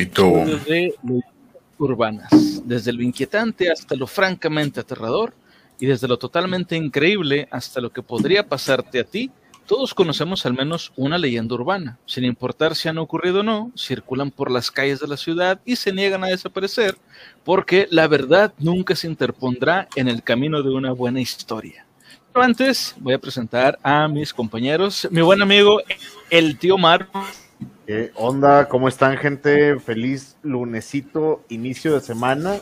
Capítulo. De urbanas, desde lo inquietante hasta lo francamente aterrador y desde lo totalmente increíble hasta lo que podría pasarte a ti, todos conocemos al menos una leyenda urbana. Sin importar si han ocurrido o no, circulan por las calles de la ciudad y se niegan a desaparecer porque la verdad nunca se interpondrá en el camino de una buena historia. Pero antes voy a presentar a mis compañeros, mi buen amigo, el tío Mar. ¿Qué onda? ¿Cómo están, gente? Feliz lunesito, inicio de semana,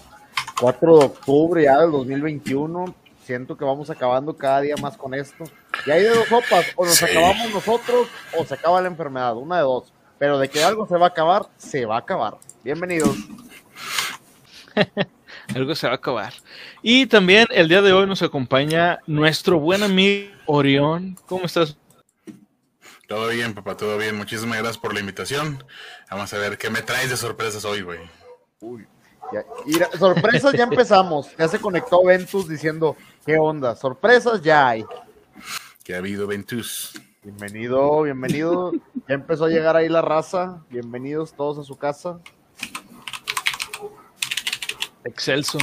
4 de octubre ya del 2021. Siento que vamos acabando cada día más con esto. Y hay de dos sopas, o nos acabamos nosotros o se acaba la enfermedad, una de dos. Pero de que algo se va a acabar, se va a acabar. Bienvenidos. algo se va a acabar. Y también el día de hoy nos acompaña nuestro buen amigo Orión. ¿Cómo estás? Todo bien, papá, todo bien. Muchísimas gracias por la invitación. Vamos a ver qué me traes de sorpresas hoy, güey. Uy, ya, sorpresas ya empezamos. Ya se conectó Ventus diciendo, ¿qué onda? Sorpresas ya hay. ¿Qué ha habido, Ventus? Bienvenido, bienvenido. Ya empezó a llegar ahí la raza. Bienvenidos todos a su casa. Excelso.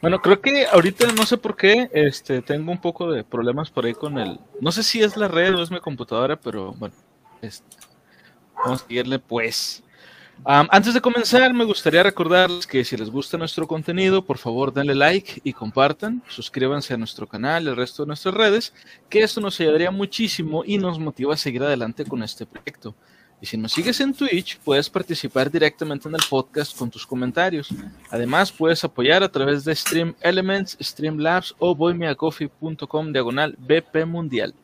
Bueno, creo que ahorita no sé por qué, este, tengo un poco de problemas por ahí con el, no sé si es la red o es mi computadora, pero bueno, este, vamos a seguirle pues. antes de comenzar, me gustaría recordarles que si les gusta nuestro contenido, por favor denle like y compartan, suscríbanse a nuestro canal y el resto de nuestras redes, que esto nos ayudaría muchísimo y nos motiva a seguir adelante con este proyecto. Y si nos sigues en Twitch, puedes participar directamente en el podcast con tus comentarios. Además, puedes apoyar a través de Stream Elements, Streamlabs o boymeacoffee.com diagonal BP Mundial.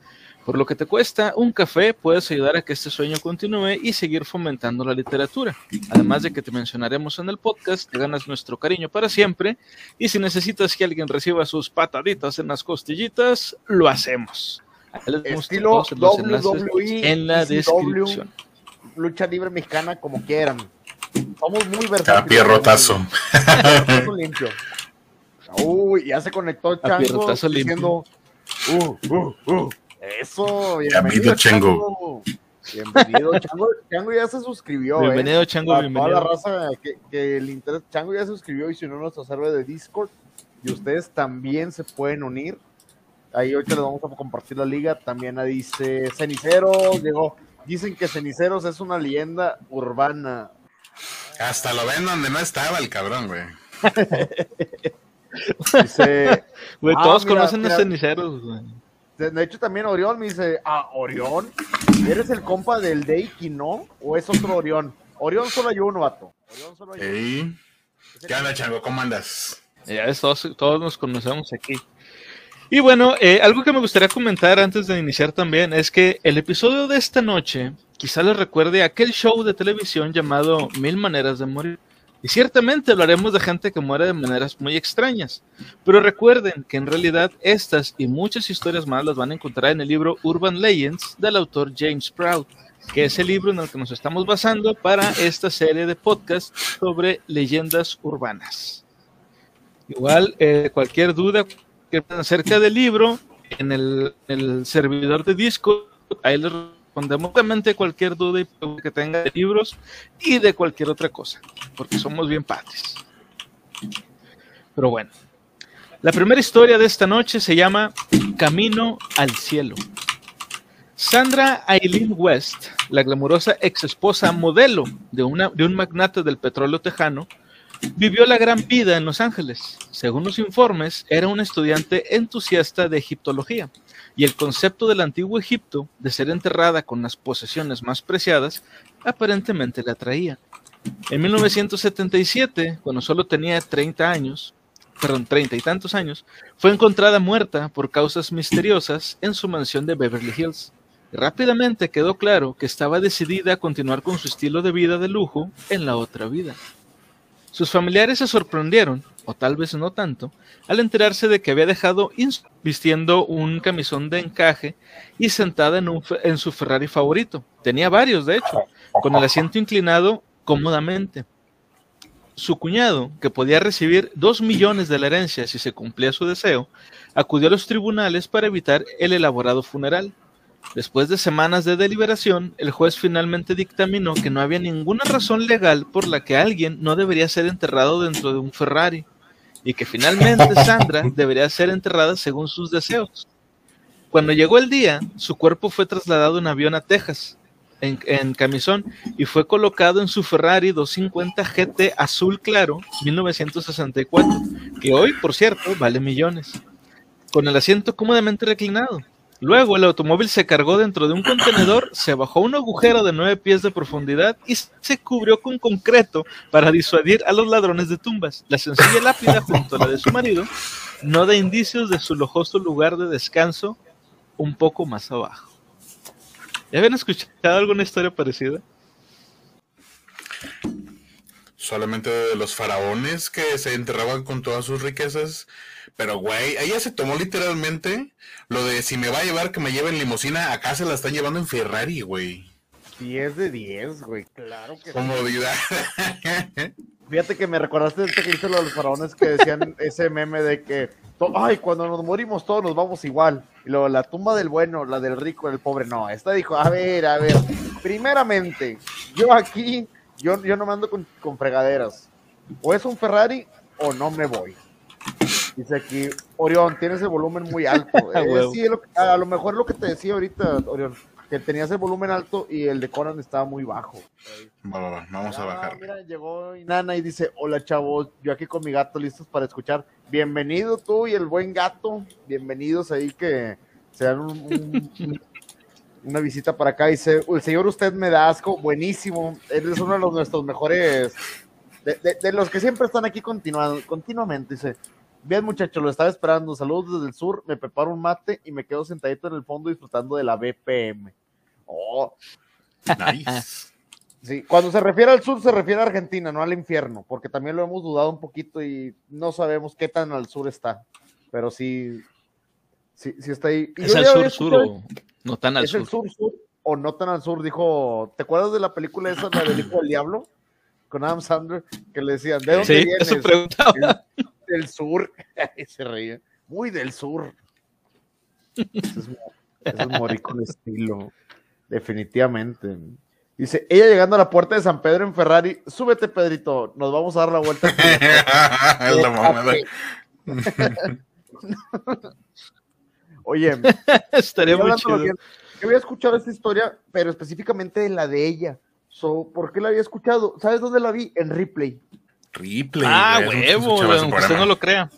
Por lo que te cuesta un café, puedes ayudar a que este sueño continúe y seguir fomentando la literatura. Además de que te mencionaremos en el podcast, te ganas nuestro cariño para siempre. Y si necesitas que alguien reciba sus pataditas en las costillitas, lo hacemos. Estilo WWE en la descripción lucha libre mexicana como quieran. Somos muy versátiles. A pierrotazo. limpio. Uy, ya se conectó Chango diciendo, uh, uh, uh. Eso, bienvenido Chango. Bienvenido Chango. Chango ya se suscribió. ¿eh? Bienvenido Chango, a bienvenido. Toda la raza que, que el interés. Chango ya se suscribió y si no nuestro server de Discord. Y ustedes también se pueden unir. Ahí ahorita les vamos a compartir la liga. También dice Cenicero, llegó Dicen que Ceniceros es una leyenda urbana. Hasta lo ven donde no estaba el cabrón, güey. dice, güey, ah, todos conocen a Ceniceros, güey. De hecho, también Orión me dice, ah, Orión, ¿eres el compa del Deiki, no? ¿O es otro Orión? Orión solo hay uno, vato. Orión solo hay uno. ¿Qué onda, Chango? ¿Cómo andas? Ya todos, todos nos conocemos aquí. Y bueno, eh, algo que me gustaría comentar antes de iniciar también es que el episodio de esta noche quizá les recuerde aquel show de televisión llamado Mil Maneras de Morir. Y ciertamente hablaremos de gente que muere de maneras muy extrañas. Pero recuerden que en realidad estas y muchas historias más las van a encontrar en el libro Urban Legends del autor James Proud, que es el libro en el que nos estamos basando para esta serie de podcasts sobre leyendas urbanas. Igual, eh, cualquier duda, acerca del libro en el, servidor de disco. Ahí les respondemos cualquier duda que tenga de libros y de cualquier otra cosa, porque somos bien padres. Pero bueno, la primera historia de esta noche se llama Camino al Cielo. Sandra Aileen West, la glamurosa ex esposa modelo de, una, de un magnate del petróleo tejano, Vivió la gran vida en Los Ángeles. Según los informes, era un estudiante entusiasta de egiptología y el concepto del antiguo Egipto de ser enterrada con las posesiones más preciadas aparentemente le atraía. En 1977, cuando solo tenía 30 años, perdón, 30 y tantos años, fue encontrada muerta por causas misteriosas en su mansión de Beverly Hills. rápidamente quedó claro que estaba decidida a continuar con su estilo de vida de lujo en la otra vida. Sus familiares se sorprendieron, o tal vez no tanto, al enterarse de que había dejado vistiendo un camisón de encaje y sentada en, en su Ferrari favorito. Tenía varios, de hecho, con el asiento inclinado cómodamente. Su cuñado, que podía recibir dos millones de la herencia si se cumplía su deseo, acudió a los tribunales para evitar el elaborado funeral. Después de semanas de deliberación, el juez finalmente dictaminó que no había ninguna razón legal por la que alguien no debería ser enterrado dentro de un Ferrari y que finalmente Sandra debería ser enterrada según sus deseos. Cuando llegó el día, su cuerpo fue trasladado en avión a Texas, en, en camisón, y fue colocado en su Ferrari 250 GT azul claro 1964, que hoy, por cierto, vale millones, con el asiento cómodamente reclinado. Luego el automóvil se cargó dentro de un contenedor, se bajó un agujero de nueve pies de profundidad y se cubrió con concreto para disuadir a los ladrones de tumbas. La sencilla lápida junto a la de su marido no da indicios de su lujoso lugar de descanso un poco más abajo. ¿Ya habían escuchado alguna historia parecida? Solamente de los faraones que se enterraban con todas sus riquezas. Pero, güey, ella se tomó literalmente lo de si me va a llevar que me lleve en limusina, acá se la están llevando en Ferrari, güey. 10 de 10, güey, claro que sí. Comodidad. Fíjate que me recordaste de este que hizo lo de los faraones que decían ese meme de que, ay, cuando nos morimos todos nos vamos igual. Y luego la tumba del bueno, la del rico, del pobre. No, esta dijo, a ver, a ver, primeramente, yo aquí, yo, yo no me ando con, con fregaderas. O es un Ferrari o no me voy. Dice aquí, Orión, tienes el volumen muy alto. A Eh, sí, lo a lo mejor lo que te decía ahorita, Orión, que tenías el volumen alto y el de Conan estaba muy bajo. Va, va, va, vamos a Ah, bajar. Mira, llegó Inana y dice, hola chavos, yo aquí con mi gato listos para escuchar. Bienvenido tú y el buen gato, bienvenidos ahí que se dan un- un- una visita para acá. Dice, el señor usted me da asco, buenísimo, él es uno de los nuestros mejores, de, de- de los que siempre están aquí continuando, continuamente. Dice, bien muchachos, lo estaba esperando, saludos desde el sur, me preparo un mate y me quedo sentadito en el fondo disfrutando de la BPM. Oh, Nice. Sí, cuando se refiere al sur se refiere a Argentina, no al infierno, porque también lo hemos dudado un poquito y no sabemos qué tan al sur está, pero sí, sí, sí está ahí. Y ¿Es al sur, sur o no tan al ¿Es sur? el sur, sur o no tan al sur? Dijo, ¿te acuerdas de la película esa, la del hijo del diablo? Con Adam Sandler, que le decían, ¿de dónde Sí, vienes? eso preguntaba. Del sur, se reía, muy del sur. Eso es, eso es morir con estilo, definitivamente. Dice, ella llegando a la puerta de San Pedro en Ferrari, súbete Pedrito, nos vamos a dar la vuelta. Oye, Estaría muy chido. que- yo había escuchado esta historia, pero específicamente de la de ella. So, ¿Por qué la había escuchado? ¿Sabes dónde la vi? En replay. Ripley. Ah, huevo, aunque usted no lo crea.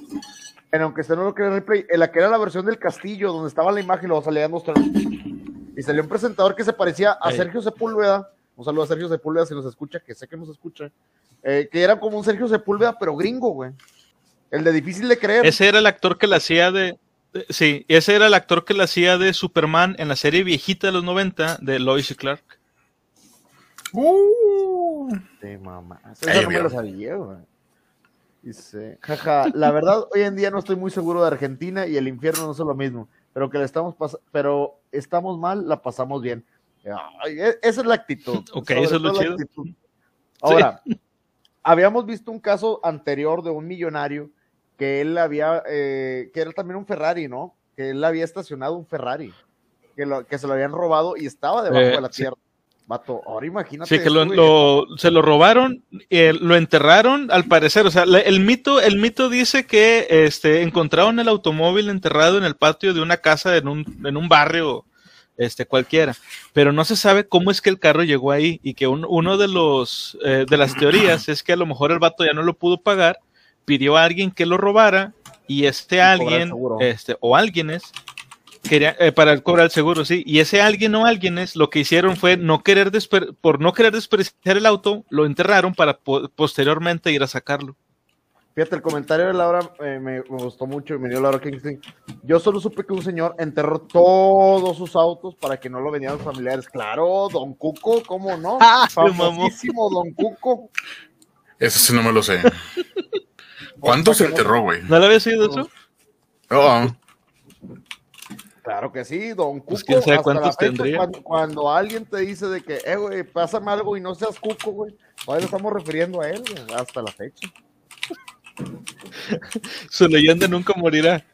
En aunque usted no lo crea en replay, en la que era la versión del castillo, donde estaba la imagen, luego salían dos Y salió un presentador que se parecía a Ey. Sergio Sepúlveda. Un saludo a Sergio Sepúlveda si nos escucha, que sé que nos escucha. eh, que era como un Sergio Sepúlveda, pero gringo, güey. El de difícil de creer. Ese era el actor que la hacía de. de- Sí, ese era el actor que la hacía de Superman en la serie viejita de los 90 de Lois y Clark. Uh. Sí, mamá. Esa no me lo sabía, güey. Dice, jaja, la verdad, hoy en día no estoy muy seguro de Argentina y el infierno no es lo mismo, pero que le estamos pas- pero estamos mal, la pasamos bien. Ay, e- esa es la actitud. Ok, sobre eso es lo chido. actitud. Ahora, habíamos visto un caso anterior de un millonario que él había, eh, que era también un Ferrari, ¿no? Que él había estacionado un Ferrari, que, lo- que se lo habían robado y estaba debajo Eh, de la sí. Vato, ahora imagínate. Sí, que lo, se lo robaron, eh, lo enterraron, al parecer. O sea, la- el mito, el mito dice que este, encontraron el automóvil enterrado en el patio de una casa en un, en un barrio este, cualquiera. Pero no se sabe cómo es que el carro llegó ahí y que un- uno de los eh, de las teorías es que a lo mejor el vato ya no lo pudo pagar, pidió a alguien que lo robara y este Y alguien, este, o alguienes, quería, eh, para cobrar el seguro, sí. Y ese alguien o alguienes lo que hicieron fue no querer desper- por no querer desperdiciar el auto, lo enterraron para po- posteriormente ir a sacarlo. Fíjate, el comentario de Laura eh, me, me gustó mucho y me dio Laura Kingston. Yo solo supe que un señor enterró todos sus autos para que no lo vendieran los familiares. Claro, Don Cuco, ¿cómo no? Ah. Famosísimo Don Cuco. Eso sí no me lo sé. ¿Cuánto se enterró, güey? ¿No le había sido eso? Oh, Claro que sí, Don Cuco. Pues, quién sabe hasta cuántos la fecha, tendría. Cuando, cuando alguien te dice de que, eh, güey, pásame algo y no seas Cuco, güey. Todavía nos estamos refiriendo a él, hasta la fecha. Su leyenda nunca morirá.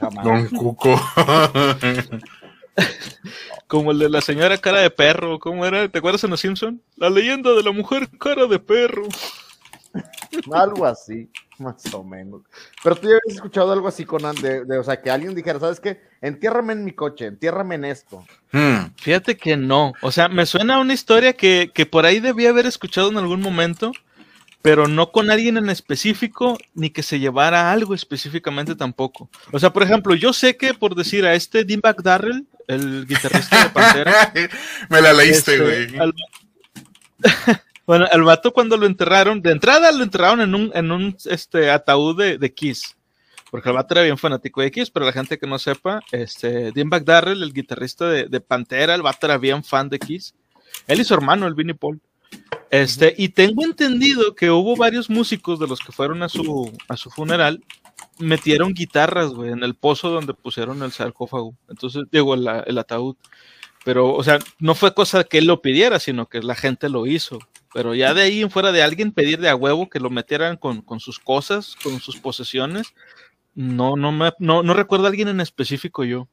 Jamás. Don Cuco. Como el de la señora cara de perro, ¿cómo era? ¿Te acuerdas en Los Simpson? La leyenda de la mujer cara de perro. Algo así, más o menos. Pero tú ya habías escuchado algo así, Conan, de, de, o sea, que alguien dijera, ¿sabes qué? Entiérrame en mi coche, entiérrame en esto. Hmm. Fíjate que no. O sea, me suena a una historia que, que por ahí debía haber escuchado en algún momento, pero no con alguien en específico, ni que se llevara algo específicamente tampoco. O sea, por ejemplo, yo sé que por decir a este Dimebag Darrell, el guitarrista de Pantera, Me la leíste, este, güey. al- bueno, al vato cuando lo enterraron, de entrada lo enterraron en un, en un este, ataúd de, de Kiss. Porque el vato era bien fanático de Kiss, pero la gente que no sepa, este, Dimebag Darrell, el guitarrista de, de Pantera, el vato era bien fan de Kiss. Él y su hermano, el Vinnie Paul. Este, y tengo entendido que hubo varios músicos de los que fueron a su, a su funeral, metieron guitarras, güey, en el pozo donde pusieron el sarcófago. Entonces, digo, el, el ataúd. Pero, o sea, no fue cosa que él lo pidiera, sino que la gente lo hizo. Pero ya de ahí en fuera de alguien pedir de a huevo que lo metieran con, con sus cosas, con sus posesiones, no, no me, no, no recuerdo a alguien en específico yo.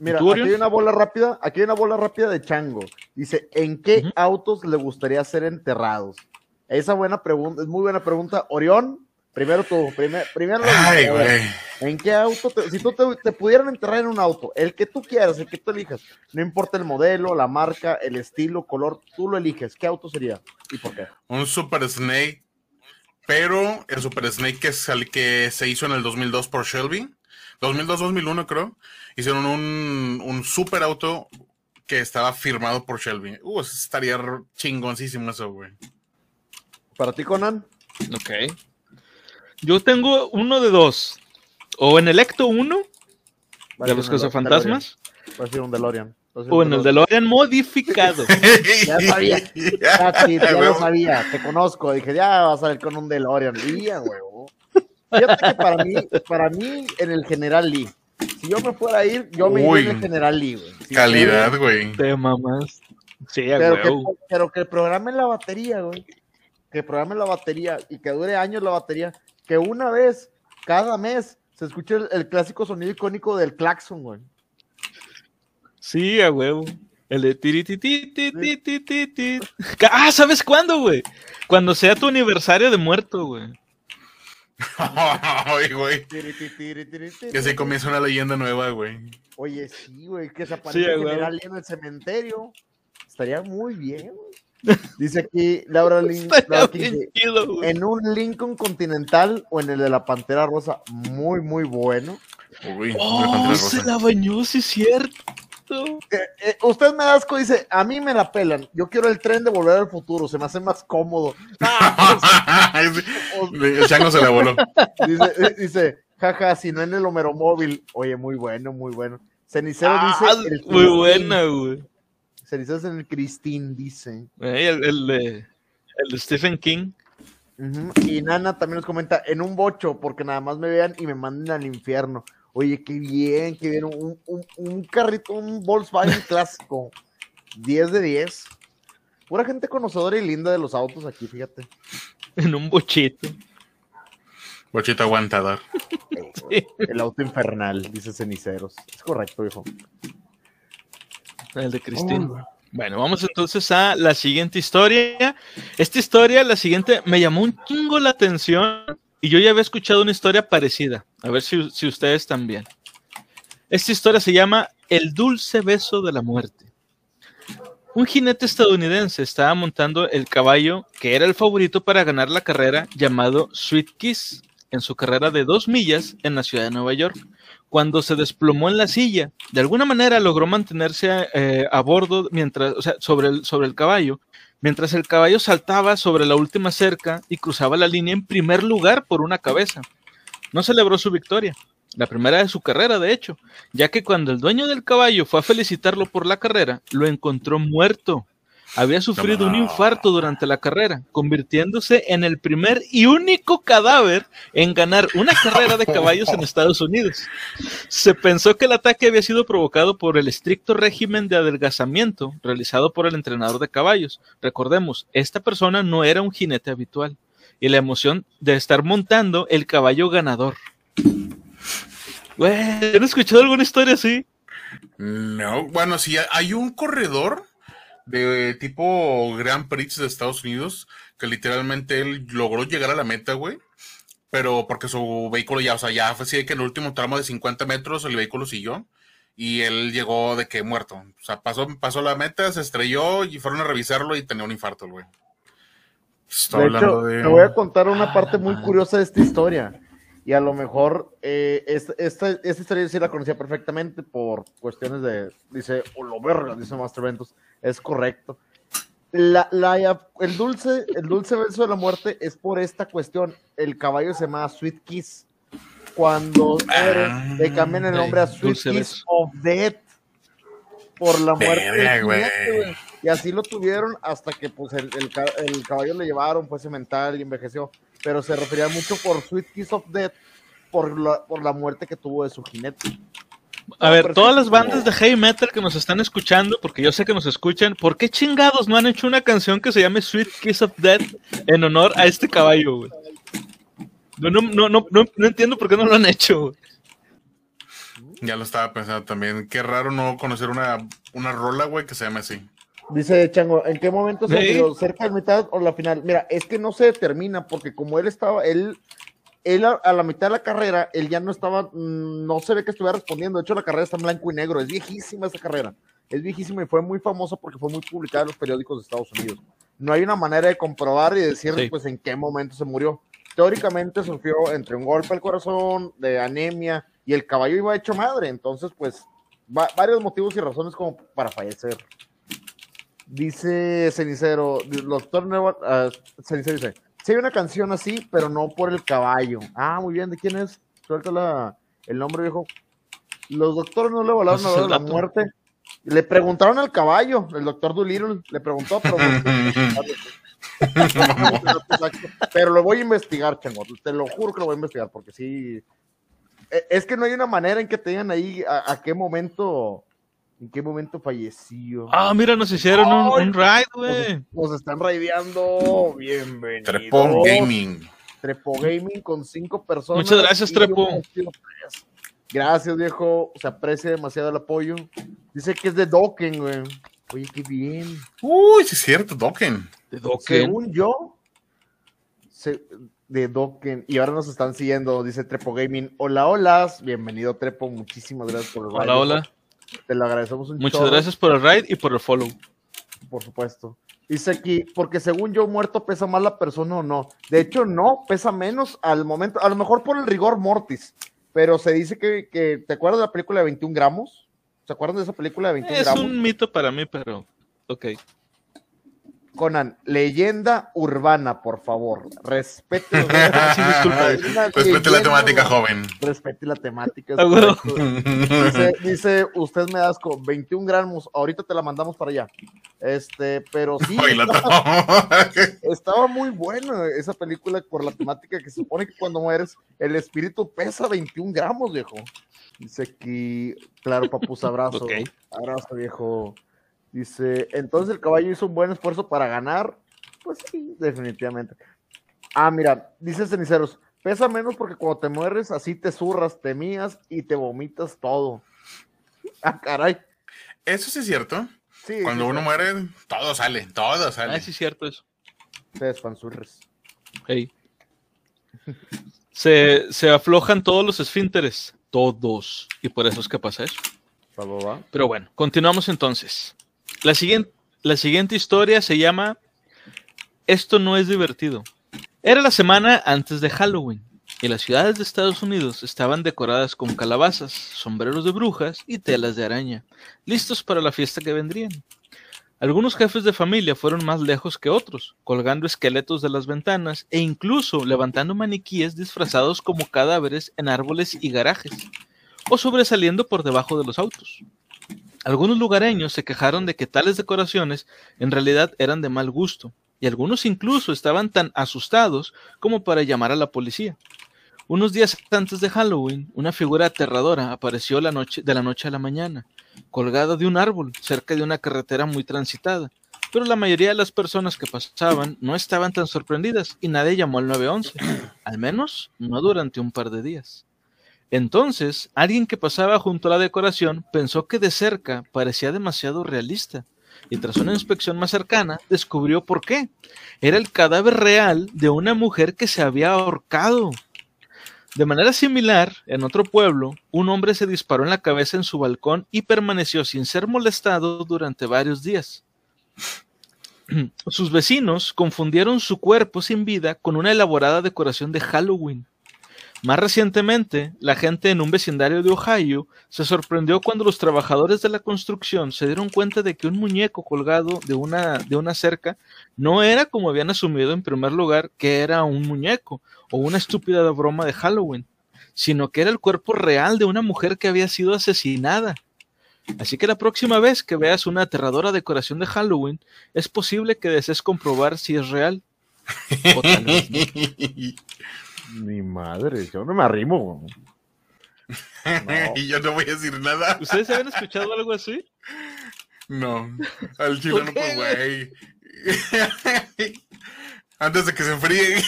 Mira, aquí hay una bola rápida, aquí hay una bola rápida de Chango. Dice, ¿en qué autos le gustaría ser enterrados? Esa buena pregunta, es muy buena pregunta. Orión, primero tú, primer- primero lo Ay, güey. ¿En qué auto? te- si tú te, te pudieran enterrar en un auto, el que tú quieras, el que tú elijas, no importa el modelo, la marca, el estilo, color, tú lo eliges. ¿Qué auto sería? ¿Y por qué? Un Super Snake, pero el Super Snake que, sal- que se hizo en el 2002 por Shelby, 2002-2001 creo, hicieron un, un super auto que estaba firmado por Shelby. Uh, eso estaría chingoncísimo eso, güey. ¿Para ti, Conan? Ok. Yo tengo uno de dos. O en el Ecto 1, Va a de los cazafantasmas. Va a ser un DeLorean. O en el DeLorean. Modificado. Ya sabía. Ya, sí, ya lo sabía, te conozco. Dije, ya vas a salir con un DeLorean. Ya, huevo. Fíjate que para mí, para mí, en el General Lee, si yo me fuera a ir, yo me iría en el General Lee, güey. Si Calidad, güey. Te mamás. Sí, Pero que, pero que programen la batería, güey. Que programen la batería y que dure años la batería. Que una vez, cada mes, se escuche el, el clásico sonido icónico del claxon, güey. Sí, a huevo. El de tiri, ti, ti, ti, ti, ti, ti, ti. Ah, ¿sabes cuándo, güey? Cuando sea tu aniversario de muerto, güey. Ay, güey. Y así comienza una leyenda nueva, güey. Oye, sí, güey, que se Sí, aparezca a el general en el cementerio. Estaría muy bien, güey. Dice aquí Laura Lin, Laura King, chido, en un Lincoln Continental o en el de la Pantera Rosa, muy, muy bueno. Uy, Oh, la se la bañó, sí es cierto. Eh, eh, usted me da asco, dice, a mí me la pelan. Yo quiero el tren de volver al futuro, se me hace más cómodo. Ah, pues, El chango se la voló. dice, eh, dice, jaja, si no en el Homero móvil. Oye, muy bueno, muy bueno. Cenicero Ah, dice, el muy buena, güey. Es en el Cristín, dice. Eh, El, el de, el de Stephen King. Y Nana también nos comenta, en un bocho, porque nada más me vean y me manden al infierno. Oye, qué bien, qué bien. Un, un- un carrito, un Volkswagen clásico. 10 de 10. Pura gente conocedora y linda de los autos aquí, fíjate. En un bochito. Bochito aguantador. El auto infernal, dice Ceniceros. Es correcto, hijo. El de Cristín. Bueno, vamos entonces a la siguiente historia. Esta historia, la siguiente, me llamó un chingo la atención y yo ya había escuchado una historia parecida. A ver si, si ustedes también. Esta historia se llama El dulce beso de la muerte. Un jinete estadounidense estaba montando el caballo que era el favorito para ganar la carrera llamado Sweet Kiss en su carrera de dos millas en la ciudad de Nueva York cuando se desplomó en la silla. De alguna manera logró mantenerse eh, a bordo mientras, o sea, sobre el, sobre el caballo, mientras el caballo saltaba sobre la última cerca y cruzaba la línea en primer lugar por una cabeza. No celebró su victoria, la primera de su carrera, de hecho, ya que cuando el dueño del caballo fue a felicitarlo por la carrera, lo encontró muerto. Había sufrido un infarto durante la carrera, convirtiéndose en el primer y único cadáver en ganar una carrera de caballos en Estados Unidos. Se pensó que el ataque había sido provocado por el estricto régimen de adelgazamiento realizado por el entrenador de caballos. Recordemos, esta persona no era un jinete habitual y la emoción de estar montando el caballo ganador. Güey, ¿han escuchado alguna historia así? No, bueno, sí, hay un corredor de tipo Grand Prix de Estados Unidos que literalmente él logró llegar a la meta, güey. Pero porque su vehículo ya, o sea, ya fue así que en el último tramo de 50 metros el vehículo siguió y él llegó de que muerto. O sea, pasó, pasó la meta, se estrelló y fueron a revisarlo y tenía un infarto, güey. De hecho, te voy a contar una parte muy curiosa de esta historia. Y a lo mejor eh, esta, esta, historia sí la conocía perfectamente por cuestiones de, dice, o lo verga, dice Master Ventus, es correcto. La, la, el dulce, el dulce beso de la muerte es por esta cuestión. El caballo se llama Sweet Kiss. Cuando ah, le cambian el nombre a Sweet Kiss of Death por la muerte. Y así lo tuvieron hasta que pues el, el, caballo le llevaron, fue cemental y envejeció. Pero se refería mucho por Sweet Kiss of Death por la, por la muerte que tuvo de su jinete. A ver, todas las bandas de heavy metal que nos están escuchando, porque yo sé que nos escuchan, ¿por qué chingados no han hecho una canción que se llame Sweet Kiss of Death en honor a este caballo, güey? No, no, no, no, no, entiendo por qué no lo han hecho, güey. Ya lo estaba pensando también. Qué raro no conocer una, una rola, güey, que se llame así. Dice Chango, ¿en qué momento se ¿Cerca de mitad o la final? Mira, es que no se determina, porque como él estaba, él, él a, la mitad de la carrera, él ya no estaba, mm, no se ve que estuviera respondiendo. De hecho, la carrera está en blanco y negro. Es viejísima esa carrera. Es viejísima y fue muy famosa porque fue muy publicada en los periódicos de Estados Unidos. No hay una manera de comprobar y decir, pues, en qué momento se murió. Teóricamente sufrió entre un golpe al corazón, de anemia, y el caballo iba hecho madre, entonces pues varios motivos y razones como para fallecer. Dice Cenicero, doctor Nuevo, uh, Cenicero dice, sí hay una canción así, pero no por el caballo. Ah, muy bien, ¿de quién es? Suelta el nombre, viejo. Los doctores no le volaron a la muerte. Le preguntaron al caballo, el doctor Doolittle, le preguntó, pero, pero lo voy a investigar, chango. Te lo juro que lo voy a investigar, porque sí, e, es que no hay una manera en que te digan ahí a, qué momento, en qué momento falleció. Ah, mira, nos hicieron un, un, raid, güey. Nos, están raideando. Bienvenido. Trepo Gaming. Trepo Gaming con cinco personas. Muchas gracias, Trepo. Gracias, viejo. Se aprecia demasiado el apoyo. Dice que es de Dokken, güey. Oye, qué bien. Uy, sí es cierto, Dokken. De Dokken. Según yo, se, de Dokken. Y ahora nos están siguiendo, dice Trepo Gaming. Hola, hola. Bienvenido, Trepo. Muchísimas gracias por el raid. Hola, hola. Te lo agradecemos un Muchas gracias por el raid y por el follow. Por supuesto. Dice aquí, porque según yo, muerto pesa más la persona o no. De hecho, no, pesa menos al momento. A lo mejor por el rigor mortis. Pero se dice que, que ¿te acuerdas de la película de 21 gramos? ¿Se acuerdan de esa película de 21 gramos? Es un mito para mí, pero ok. Conan, leyenda urbana, por favor. Respete. Respete la temática, joven. Respete la temática. dice, usted me das con 21 gramos. Ahorita te la mandamos para allá. Este, pero sí. Estaba, muy buena esa película por la temática que se supone que cuando mueres, el espíritu pesa 21 gramos, viejo. Dice aquí, claro, papus, abrazo. Abrazo, viejo. Dice, entonces el caballo hizo un buen esfuerzo para ganar. Pues sí, definitivamente. Ah, mira, dice Ceniceros, pesa menos porque cuando te mueres así te zurras, te mías y te vomitas todo. Ah, caray. Eso sí es cierto. Sí, cuando uno muere, todo sale, todo sale. Ah, sí es cierto eso. Te despanzurres. Hey. se, se aflojan todos los esfínteres, todos. Y por eso es que pasa eso. Pero bueno, continuamos entonces. La siguiente, historia se llama Esto no es divertido. Era la semana antes de Halloween y las ciudades de Estados Unidos estaban decoradas con calabazas, sombreros de brujas y telas de araña, listos para la fiesta que vendrían. Algunos jefes de familia fueron más lejos que otros, colgando esqueletos de las ventanas e incluso levantando maniquíes disfrazados como cadáveres en árboles y garajes, o sobresaliendo por debajo de los autos. Algunos lugareños se quejaron de que tales decoraciones en realidad eran de mal gusto, y algunos incluso estaban tan asustados como para llamar a la policía. Unos días antes de Halloween, una figura aterradora apareció de la noche a la mañana, colgada de un árbol cerca de una carretera muy transitada, pero la mayoría de las personas que pasaban no estaban tan sorprendidas y nadie llamó al 911, al menos no durante un par de días. Entonces, alguien que pasaba junto a la decoración pensó que de cerca parecía demasiado realista y tras una inspección más cercana descubrió por qué. Era el cadáver real de una mujer que se había ahorcado. De manera similar, en otro pueblo, un hombre se disparó en la cabeza en su balcón y permaneció sin ser molestado durante varios días. Sus vecinos confundieron su cuerpo sin vida con una elaborada decoración de Halloween. Más recientemente, la gente en un vecindario de Ohio se sorprendió cuando los trabajadores de la construcción se dieron cuenta de que un muñeco colgado de una, de una cerca no era como habían asumido en primer lugar que era un muñeco o una estúpida broma de Halloween, sino que era el cuerpo real de una mujer que había sido asesinada. Así que la próxima vez que veas una aterradora decoración de Halloween, es posible que desees comprobar si es real. O tal vez. Mi madre, yo no me arrimo. No. y yo no voy a decir nada. ¿Ustedes habían escuchado algo así? No, al chile ¿Por no, pues, güey. Antes de que se enfríe.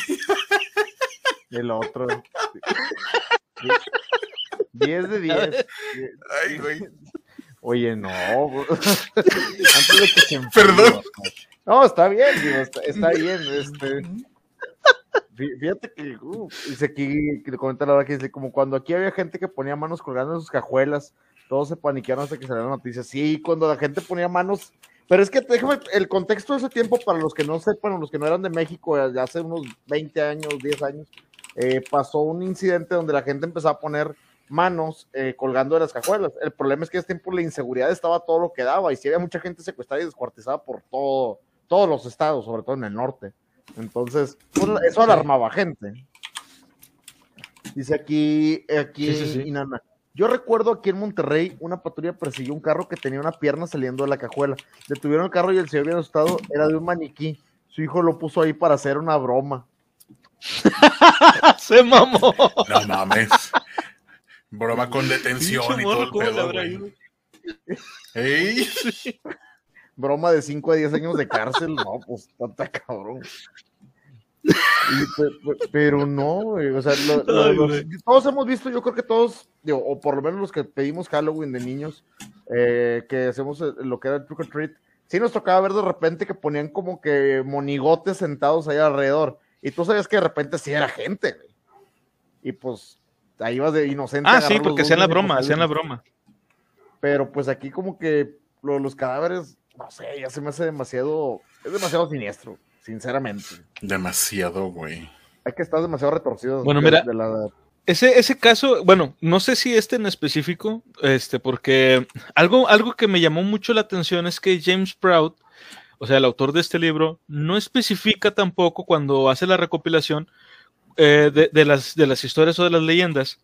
El otro. 10 de 10. Ay, güey. Oye, no. Antes de que se enfríe. Perdón. No, está bien, digo, está, está bien. Este. Fí- Fíjate que, uh, dice aquí, que le comenta la verdad que dice, como cuando aquí había gente que ponía manos colgando en sus cajuelas, todos se paniquearon hasta que salió la noticia. Sí, cuando la gente ponía manos, pero es que déjame, el contexto de ese tiempo, para los que no sepan, o los que no eran de México, de hace unos 20 años, 10 años, eh, pasó un incidente donde la gente empezó a poner manos eh, colgando de las cajuelas. El problema es que ese tiempo la inseguridad estaba todo lo que daba, y sí había mucha gente secuestrada y descuartizada por todo, todos los estados, sobre todo en el norte. Entonces, pues, eso alarmaba gente. Dice aquí, aquí Sí, sí, sí. Inanna. Yo recuerdo aquí en Monterrey, una patrulla persiguió un carro que tenía una pierna saliendo de la cajuela. Detuvieron el carro y el señor bien asustado era de un maniquí. Su hijo lo puso ahí para hacer una broma. Se mamó. No mames. Broma con detención y todo el ¿cómo le pedo, güey. Ey, Broma de 5 a 10 años de cárcel. No, pues está cabrón. Y, pero no, güey, o sea, lo- lo- Ay, los- güey. todos hemos visto, yo creo que todos, digo, o por lo menos los que pedimos Halloween de niños, eh, que hacemos eh, lo que era el trick or treat, sí nos tocaba ver de repente que ponían como que monigotes sentados ahí alrededor, y tú sabías que de repente sí era gente, güey. Y pues ahí ibas de inocente. Ah, sí, porque hacían la broma, hacían la broma. Pero pues aquí como que lo- los cadáveres, no sé, ya se me hace demasiado, es demasiado siniestro, sinceramente. demasiado, güey. Hay que estar demasiado retorcido. Bueno, de- mira. de la- Ese, ese caso, bueno, no sé si este en específico, este, porque algo, algo que me llamó mucho la atención es que James Proud, o sea, el autor de este libro, no especifica tampoco cuando hace la recopilación eh, de, de las, de las historias o de las leyendas,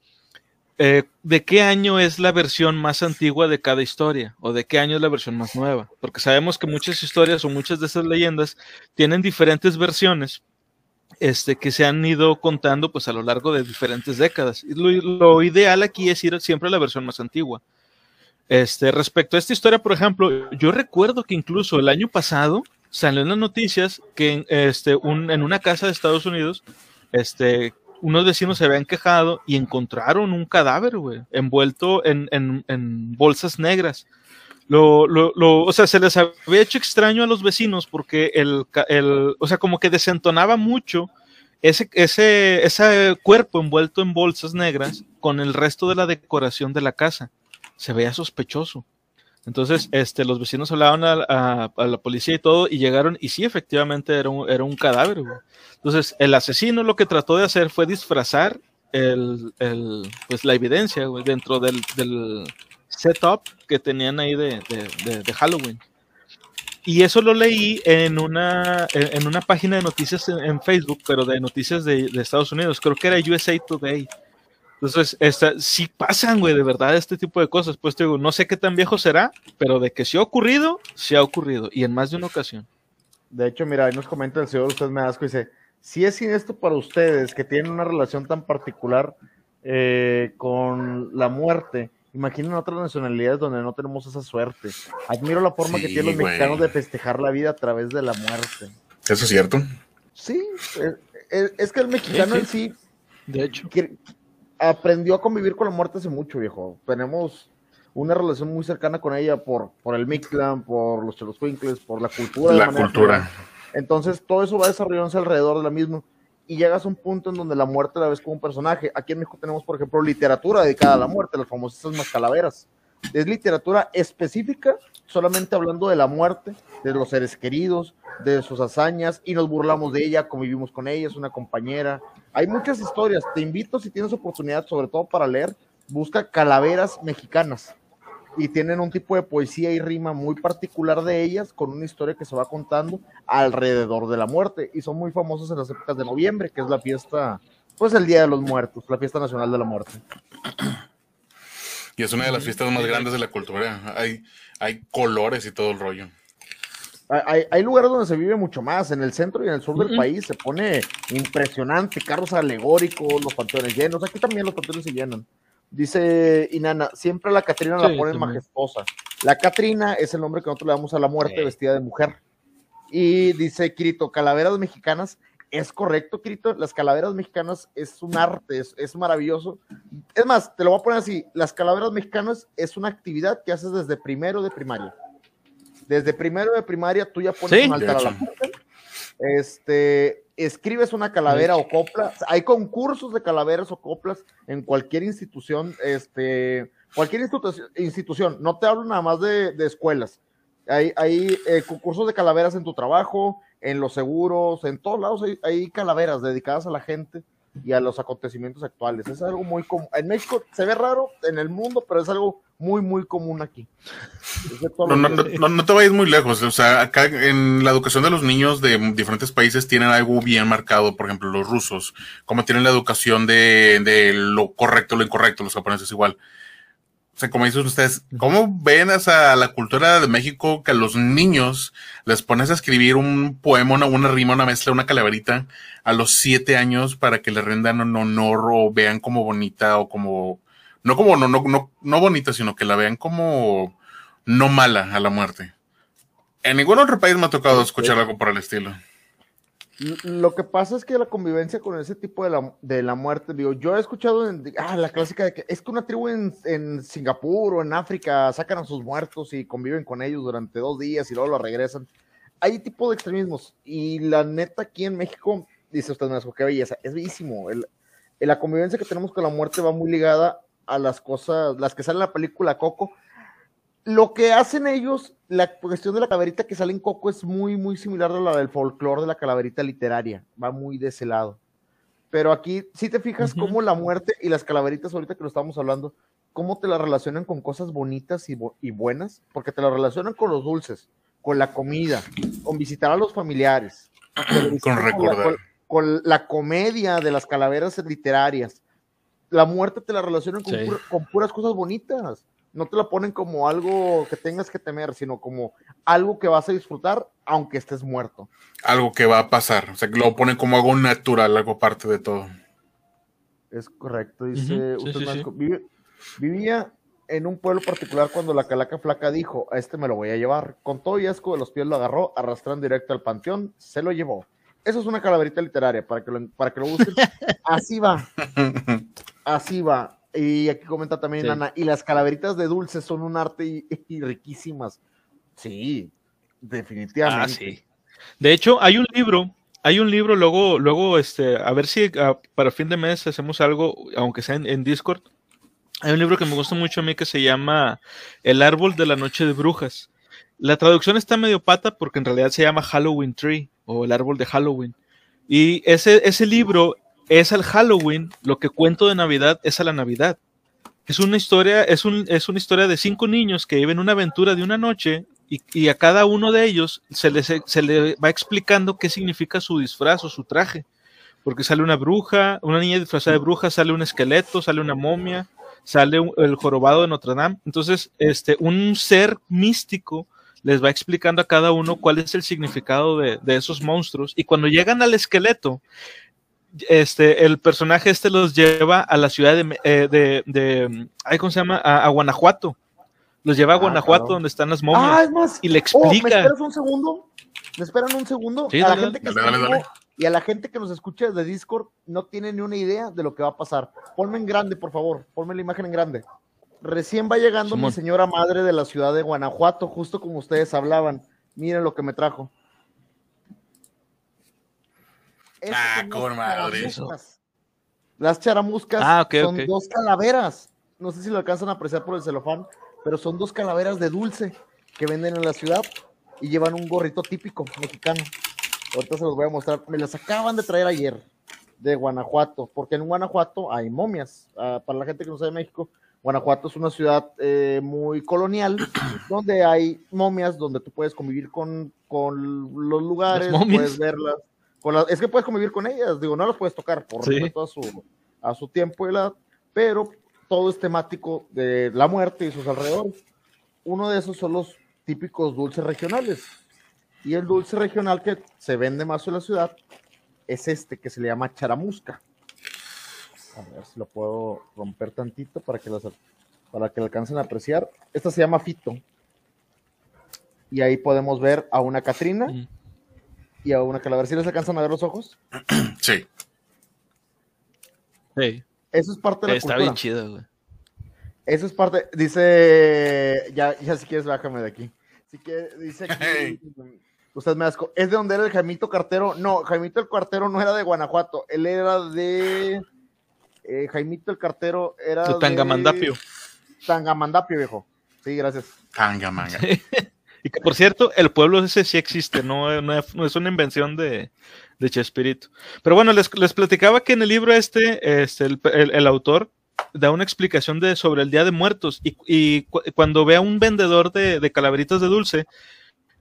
eh, de qué año es la versión más antigua de cada historia o de qué año es la versión más nueva, porque sabemos que muchas historias o muchas de estas leyendas tienen diferentes versiones este, que se han ido contando pues a lo largo de diferentes décadas. Lo ideal aquí es ir siempre a la versión más antigua. Este, respecto a esta historia, por ejemplo, yo recuerdo que incluso el año pasado salió en las noticias que este, un- en una casa de Estados Unidos, este, unos vecinos se habían quejado y encontraron un cadáver, güey, envuelto en, en- en bolsas negras. Lo, lo, lo- o sea, se les había hecho extraño a los vecinos porque el, el o sea, como que desentonaba mucho ese, ese, ese cuerpo envuelto en bolsas negras con el resto de la decoración de la casa. Se veía sospechoso. Entonces, este, los vecinos hablaban a, la policía y todo, y llegaron, y sí, efectivamente era un, cadáver. Entonces, el asesino lo que trató de hacer fue disfrazar el, pues, la evidencia, dentro del, setup que tenían ahí de, Halloween. Y eso lo leí en una, en una página de noticias en, en Facebook, pero de noticias de Estados Unidos. Creo que era USA Today. Entonces, esta, sí pasan, güey, de verdad, este tipo de cosas. Pues te digo, no sé qué tan viejo será, pero de que sí ha ocurrido, sí ha ocurrido. Y en más de una ocasión. De hecho, mira, ahí nos comenta el señor Usted me asco, dice, si es siniestro para ustedes que tienen una relación tan particular eh, con la muerte, imaginen otras nacionalidades donde no tenemos esa suerte. Admiro la forma que tienen los güey. mexicanos de festejar la vida a través de la muerte. ¿Eso es cierto? Sí, es que el mexicano Sí, en sí De hecho. quiere- aprendió a convivir con la muerte hace mucho, viejo. Tenemos una relación muy cercana con ella por, por el Mictlan, por los Cheloscuincles, por la cultura. La cultura. Entonces, todo eso va desarrollándose alrededor de la misma. Y llegas a un punto en donde la muerte la ves como un personaje. Aquí en México tenemos, por ejemplo, literatura dedicada a la muerte, las famosas mascalaveras. Es literatura específica, solamente hablando de la muerte, de los seres queridos, de sus hazañas, y nos burlamos de ella, convivimos con ella, es una compañera. Hay muchas historias. Te invito, si tienes oportunidad, sobre todo para leer, busca calaveras mexicanas y tienen un tipo de poesía y rima muy particular de ellas, con una historia que se va contando alrededor de la muerte, y son muy famosas en las épocas de noviembre, que es la fiesta, pues el Día de los Muertos, la fiesta nacional de la muerte. Y es una de las fiestas más grandes de la cultura, hay, hay colores y todo el rollo. Hay, hay, lugares donde se vive mucho más, en el centro y en el sur del país se pone impresionante, carros alegóricos, los panteones llenos, aquí también los panteones se llenan. Dice Inana, siempre la Catrina la ponen majestuosa. La Catrina es el nombre que nosotros le damos a la muerte vestida de mujer. Y dice Kirito, calaveras mexicanas. Es correcto, Kirito. Las calaveras mexicanas es un arte, es, maravilloso. Es más, te lo voy a poner así: las calaveras mexicanas es una actividad que haces desde primero de primaria. Desde primero de primaria tú ya pones un altar a la muerte. Este, escribes una calavera o copla, hay concursos de calaveras o coplas en cualquier institución, este, cualquier institución, no te hablo nada más de, escuelas, hay, hay eh, concursos de calaveras en tu trabajo, en los seguros, en todos lados hay, calaveras dedicadas a la gente y a los acontecimientos actuales. Es algo muy común. En México se ve raro en el mundo, pero es algo muy, muy común aquí. No, no, no, te vayas muy lejos. O sea, acá en la educación de los niños de diferentes países tienen algo bien marcado. Por ejemplo, los rusos, como tienen la educación de, de lo correcto, lo incorrecto, los japoneses igual. O sea, como dicen ustedes, ¿cómo ven a la cultura de México que a los niños les pones a escribir un poema, una, una rima, una mezcla, una calaverita a los siete años para que le rendan un honor o vean como bonita o como no como no, no, no, no bonita, sino que la vean como no mala a la muerte. En ningún otro país me ha tocado escuchar algo por el estilo. Lo que pasa es que la convivencia con ese tipo de la, de la muerte, digo, yo he escuchado ah, la clásica de que es que una tribu en, en, Singapur o en África sacan a sus muertos y conviven con ellos durante dos días y luego lo regresan. Hay tipo de extremismos y la neta aquí en México, dice usted, qué belleza, es bellísimo. El, la convivencia que tenemos con la muerte va muy ligada a las cosas, las que salen en la película Coco. Lo que hacen ellos, la cuestión de la calaverita que sale en Coco es muy, muy similar a la del folclore de la calaverita literaria. Va muy de ese lado. Pero aquí, si te fijas cómo la muerte y las calaveritas, ahorita que lo estamos hablando, cómo te la relacionan con cosas bonitas y, y buenas, porque te la relacionan con los dulces, con la comida, con visitar a los familiares, con recordar. con la comedia de las calaveras literarias la muerte te la relacionan con, puras cosas bonitas. No te la ponen como algo que tengas que temer, sino como algo que vas a disfrutar aunque estés muerto. Algo que va a pasar. O sea, que lo ponen como algo natural, algo parte de todo. Es correcto. Dice, usted vivía en un pueblo particular cuando la calaca flaca dijo, a este me lo voy a llevar. Con todo y asco de los pies lo agarró, arrastrando directo al panteón, se lo llevó. Eso es una calaverita literaria, para que lo, para que lo busquen. Así va. Así va. Y aquí comenta también Ana, y las calaveritas de dulce son un arte y, riquísimas. Sí, definitivamente. Ah, sí. De hecho, hay un libro, hay un libro, luego, luego, este, a ver si ah, para fin de mes hacemos algo, aunque sea en, Discord. Hay un libro que me gusta mucho a mí que se llama El árbol de la noche de brujas. La traducción está medio pata porque en realidad se llama Halloween Tree o el árbol de Halloween. Y ese, ese libro es al Halloween, lo que cuento de Navidad es a la Navidad. Es una historia, es, un, es una historia de cinco niños que viven una aventura de una noche y, a cada uno de ellos se, les, se le va explicando qué significa su disfraz o su traje. Porque sale una bruja, una niña disfrazada de bruja, sale un esqueleto, sale una momia, sale el jorobado de Notre Dame. Entonces, este, un ser místico les va explicando a cada uno cuál es el significado de, esos monstruos. Y cuando llegan al esqueleto, este, el personaje este los lleva a la ciudad de, eh, de, ¿cómo se llama? A, Guanajuato. Los lleva a ah, Guanajuato, donde están las momias. Ah, y le explica. Oh, ¿Me esperas un segundo? ¿Me esperan un segundo? a la gente que Y a la gente que nos escucha desde Discord no tiene ni una idea de lo que va a pasar. Ponme en grande, por favor. Ponme la imagen en grande. Recién va llegando mi señora madre de la ciudad de Guanajuato, justo como ustedes hablaban. Miren lo que me trajo. Ah, con madre Las charamuscas ah, son dos calaveras. No sé si lo alcanzan a apreciar por el celofán, pero son dos calaveras de dulce que venden en la ciudad y llevan un gorrito típico mexicano. Ahorita se los voy a mostrar. Me las acaban de traer ayer de Guanajuato, porque en Guanajuato hay momias. Ah, para la gente que no sabe de México, Guanajuato es una ciudad eh, muy colonial, donde hay momias, donde tú puedes convivir con, los lugares, puedes verlas. Es que puedes convivir con ellas, digo, no las puedes tocar por a su, a su tiempo y la, pero todo es temático de la muerte y sus alrededores. Uno de esos son los típicos dulces regionales. Y el dulce regional que se vende más en la ciudad es este que se le llama charamusca. A ver si lo puedo romper tantito para que, las, para que lo alcancen a apreciar. Esta se llama Fito. Y ahí podemos ver a una Catrina y a una calavera. ¿Sí les alcanzan a ver los ojos? Sí. Sí. Eso es parte de la Está bien chido, güey. Eso es parte. Dice. Ya, ya si quieres, bájame de aquí. Dice aquí. Usted me asco. ¿Es de donde era el Jaimito Cartero? No, Jaimito el Cartero no era de Guanajuato. Él era de eh, Jaimito el cartero era. De Tangamandapio. Tangamandapio, viejo. Sí, gracias. Tangamanga. y que por cierto, el pueblo ese sí existe, no, no, es una invención de, de Chespirito. Pero bueno, les, les, platicaba que en el libro este, este el, el, autor da una explicación de, sobre el Día de Muertos y, y cuando ve a un vendedor de, de, calaveritas de dulce,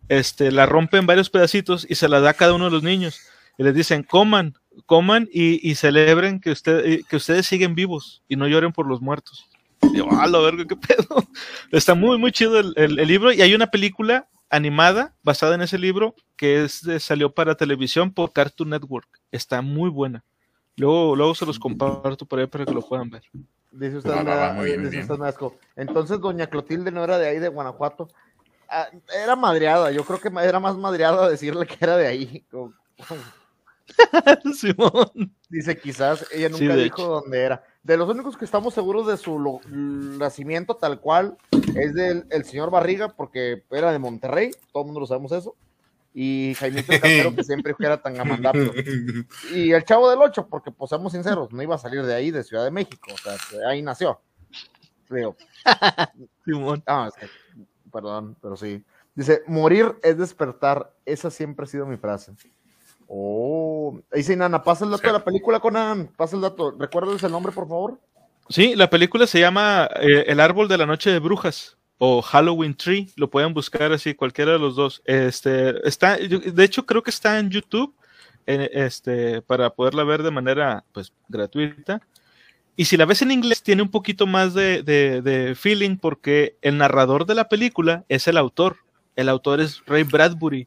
este, la rompe en varios pedacitos y se la da a cada uno de los niños. Y les dicen, coman, coman y, celebren que, usted, que ustedes siguen vivos y no lloren por los muertos. Digo, ah, lo verga, qué pedo. Está muy, muy chido el, libro y hay una película animada basada en ese libro que es salió para televisión por Cartoon Network. Está muy buena. Luego, luego se los comparto por ahí para que lo puedan ver. Dice usted, Entonces, doña Clotilde no era de ahí, de Guanajuato. Ah, era madreada. Yo creo que era más madreada decirle que era de ahí. Simón. Dice, quizás ella nunca dijo dónde era. De los únicos que estamos seguros de su nacimiento tal cual es del el señor Barriga, porque era de Monterrey, todo el mundo lo sabemos eso. Y Jaime Cartero, que siempre era tan amandapio. Y el Chavo del Ocho, porque, pues, seamos sinceros, no iba a salir de ahí, de Ciudad de México, o sea, ahí nació. Creo. Ah, perdón, pero sí. Dice, morir es despertar. Esa siempre ha sido mi frase. Oh, dice Nana, pasa el dato de la película, Conan, pasa el dato. ¿Recuerdas el nombre, por favor? Sí, la película se llama eh, El árbol de la noche de brujas o Halloween Tree, lo pueden buscar así, cualquiera de los dos. Este, está, de hecho, creo que está en YouTube, este, para poderla ver de manera, pues, gratuita. Y si la ves en inglés, tiene un poquito más de, de feeling porque el narrador de la película es el autor. El autor es Ray Bradbury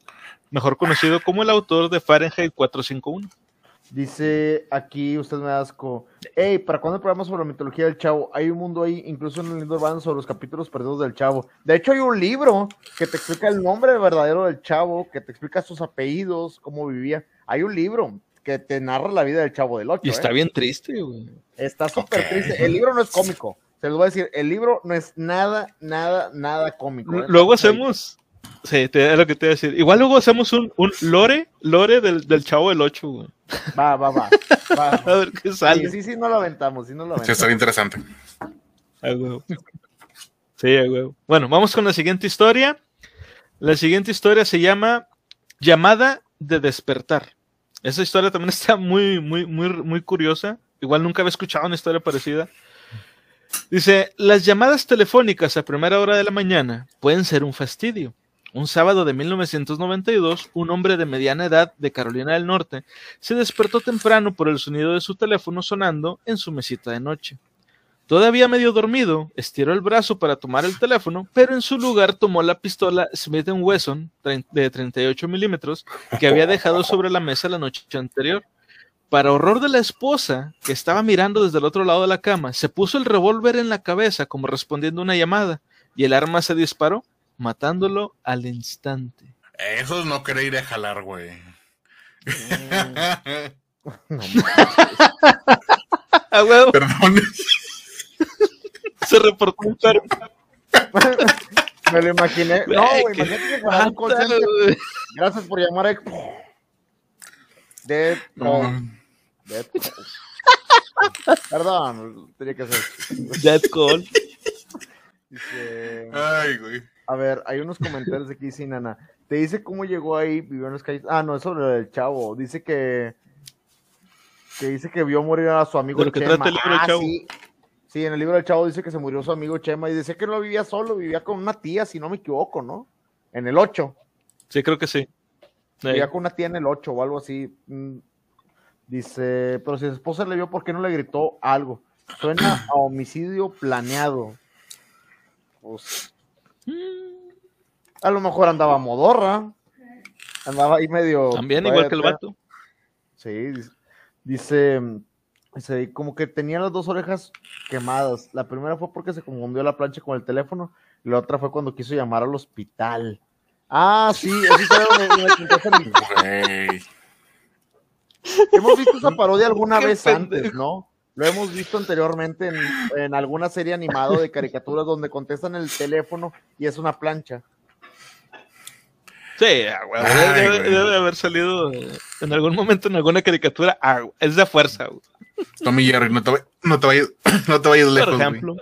mejor conocido como el autor de Fahrenheit 451. Dice aquí, usted me asco. Hey, ¿para cuándo el programa sobre la mitología del chavo? Hay un mundo ahí, incluso en el libro urbano, sobre los capítulos perdidos del chavo. De hecho, hay un libro que te explica el nombre verdadero del chavo, que te explica sus apellidos, cómo vivía. Hay un libro que te narra la vida del chavo del 8. Y está ¿eh? bien triste, güey. Está súper triste. El libro no es cómico. Se lo voy a decir, el libro no es nada, nada, nada cómico. ¿eh? Luego hacemos, Sí, es lo que te iba a decir. Igual luego hacemos un, un lore, lore del, del chavo del 8, güey. Va, va, va. a ver qué sale. Sí, sí, sí, no lo aventamos, sí, no lo aventamos. Sí, está interesante. Ay, güey. Sí, güey. Bueno, vamos con la siguiente historia. La siguiente historia se llama Llamada de despertar. Esa historia también está muy, muy, muy, muy curiosa. Igual nunca había escuchado una historia parecida. Dice, las llamadas telefónicas a primera hora de la mañana pueden ser un fastidio. Un sábado de 1992, un hombre de mediana edad de Carolina del Norte se despertó temprano por el sonido de su teléfono sonando en su mesita de noche. Todavía medio dormido, estiró el brazo para tomar el teléfono, pero en su lugar tomó la pistola Smith Wesson de 38 milímetros que había dejado sobre la mesa la noche anterior. Para horror de la esposa, que estaba mirando desde el otro lado de la cama, se puso el revólver en la cabeza como respondiendo a una llamada, y el arma se disparó matándolo al instante. Eso no querer ir a jalar, güey. No, Ah, huevo, Perdón. se reportó un perro. me lo imaginé. No, Güey, imagínate que un. Gracias por llamar a. Dead No. call. Dead call. Perdón, tenía que hacer. Dead call. Dice, Ay, güey. A ver, hay unos comentarios aquí, sí, Nana. Te dice cómo llegó ahí, vivió en las calles. Ah, no, es sobre el chavo. Dice que. Que dice que vio morir a su amigo lo que Chema. trata el libro del ah, Chavo. sí. Sí, en el libro del chavo dice que se murió su amigo Chema y dice que no vivía solo, vivía con una tía, si no me equivoco, ¿no? En el 8. Sí, creo que sí. Sí. Vivía con una tía en el 8 o algo así. Mm. Dice, pero si su esposa le vio, ¿por qué no le gritó algo? Suena a homicidio planeado. Pues, a lo mejor andaba modorra. Andaba ahí medio. También, igual que el vato. Sí, dice, dice, dice, como que tenía las dos orejas quemadas. La primera fue porque se confundió la plancha con el teléfono. Y la otra fue cuando quiso llamar al hospital. Ah, sí, eso es algo de- de- de- de- Güey. Hemos visto esa parodia alguna vez pendejo. antes, ¿no? Lo hemos visto anteriormente en, en alguna serie animada de caricaturas donde contestan el teléfono y es una plancha. Sí, ah, güey, Ay, debe, güey. debe de haber salido eh, en algún momento en alguna caricatura. Ah, es de fuerza, güey. Tommy Jerry, no te, no te vayas, no te vayas por lejos, güey. ejemplo.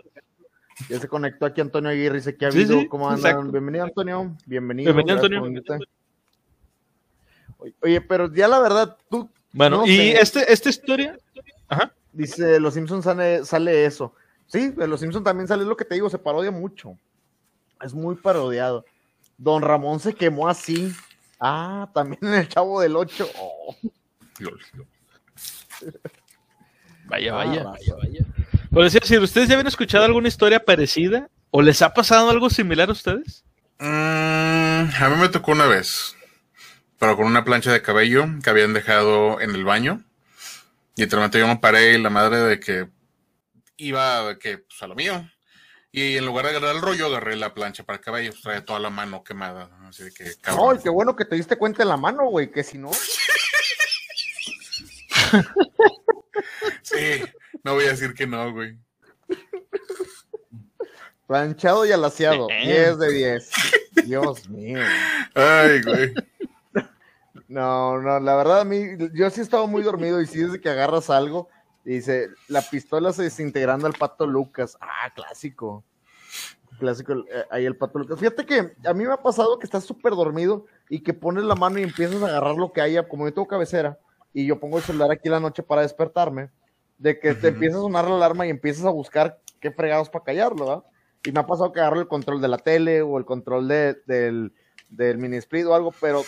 Ya se conectó aquí Antonio Aguirre, dice que ha habido, sí, ¿cómo andan? exacto. Bienvenido Antonio, bienvenido. Bienvenido, Antonio. por. Oye, pero ya la verdad, tú Bueno, No y sé. este, esta historia, dice, Los Simpsons sale, sale eso. Sí, de Los Simpsons también sale lo que te digo, se parodia mucho. Es muy parodiado. Don Ramón se quemó así. Ah, también en el Chavo del 8. Oh. Vaya, Ah, vaya, vaya, vaya. Por decir, si ustedes ya habían escuchado alguna historia parecida o les ha pasado algo similar a ustedes. Mm, a mí me tocó una vez, pero con una plancha de cabello que habían dejado en el baño. Y literalmente yo me paré y la madre de que iba de que, pues, a lo mío. Y en lugar de agarrar el rollo, agarré la plancha para el cabello. pues, Traía toda la mano quemada. ¿no? Así de que, No, cabrón. y qué bueno que te diste cuenta en la mano, güey, que si no. Sí, no voy a decir que no, güey. Planchado y alaciado. Damn. 10 de 10. Dios mío. Ay, güey. No, no, la verdad a mí, yo sí estaba muy dormido y sí desde que agarras algo, dice, la pistola se desintegrando al pato Lucas. Ah, clásico. Clásico, eh, ahí el pato Lucas. Fíjate que a mí me ha pasado que estás súper dormido y que pones la mano y empiezas a agarrar lo que haya, como yo tengo cabecera, y yo pongo el celular aquí en la noche para despertarme, de que te empieza a sonar la alarma y empiezas a buscar qué fregados para callarlo, ¿verdad? Y me ha pasado que agarro el control de la tele o el control de- del, del mini split o algo, pero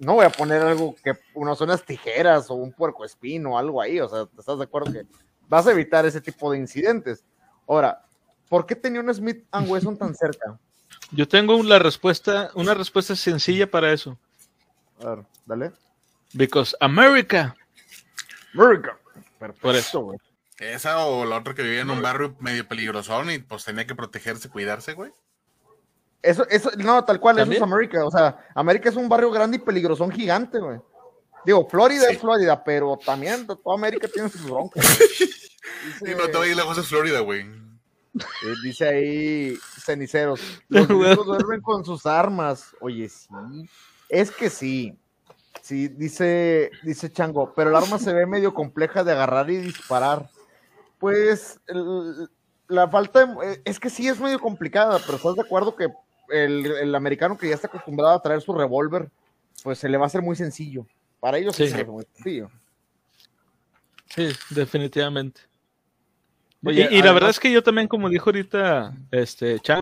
no voy a poner algo que unas unas tijeras o un puerco espino o algo ahí, o sea, ¿estás de acuerdo que vas a evitar ese tipo de incidentes? Ahora, ¿por qué tenía un Smith and Wesson tan cerca? Yo tengo la respuesta, una respuesta sencilla para eso. A ver, dale. Because America. America. Perfecto, Por eso. güey. Esa o la otra que vivía en un barrio medio peligrosón y pues tenía que protegerse, cuidarse, güey. Eso, eso, no, tal cual, ¿También? eso es América. O sea, América es un barrio grande y peligrosón gigante, güey. Digo, Florida Sí. es Florida, pero también toda América tiene sus broncas. güey. Y no te vayas lejos de Florida, güey. Eh, dice ahí ceniceros. Los gringos duermen con sus armas. Oye, sí. Es que sí. Sí, dice, dice Chango, pero el arma se ve medio compleja de agarrar y disparar. Pues el- la falta de- eh, es que sí es medio complicada, pero estás de acuerdo que el, el americano que ya está acostumbrado a traer su revólver, pues se le va a hacer muy sencillo. Para ellos sí, hace muy sencillo. Sí, definitivamente. Oye, y, y la verdad es que yo también, como dijo ahorita este Chan,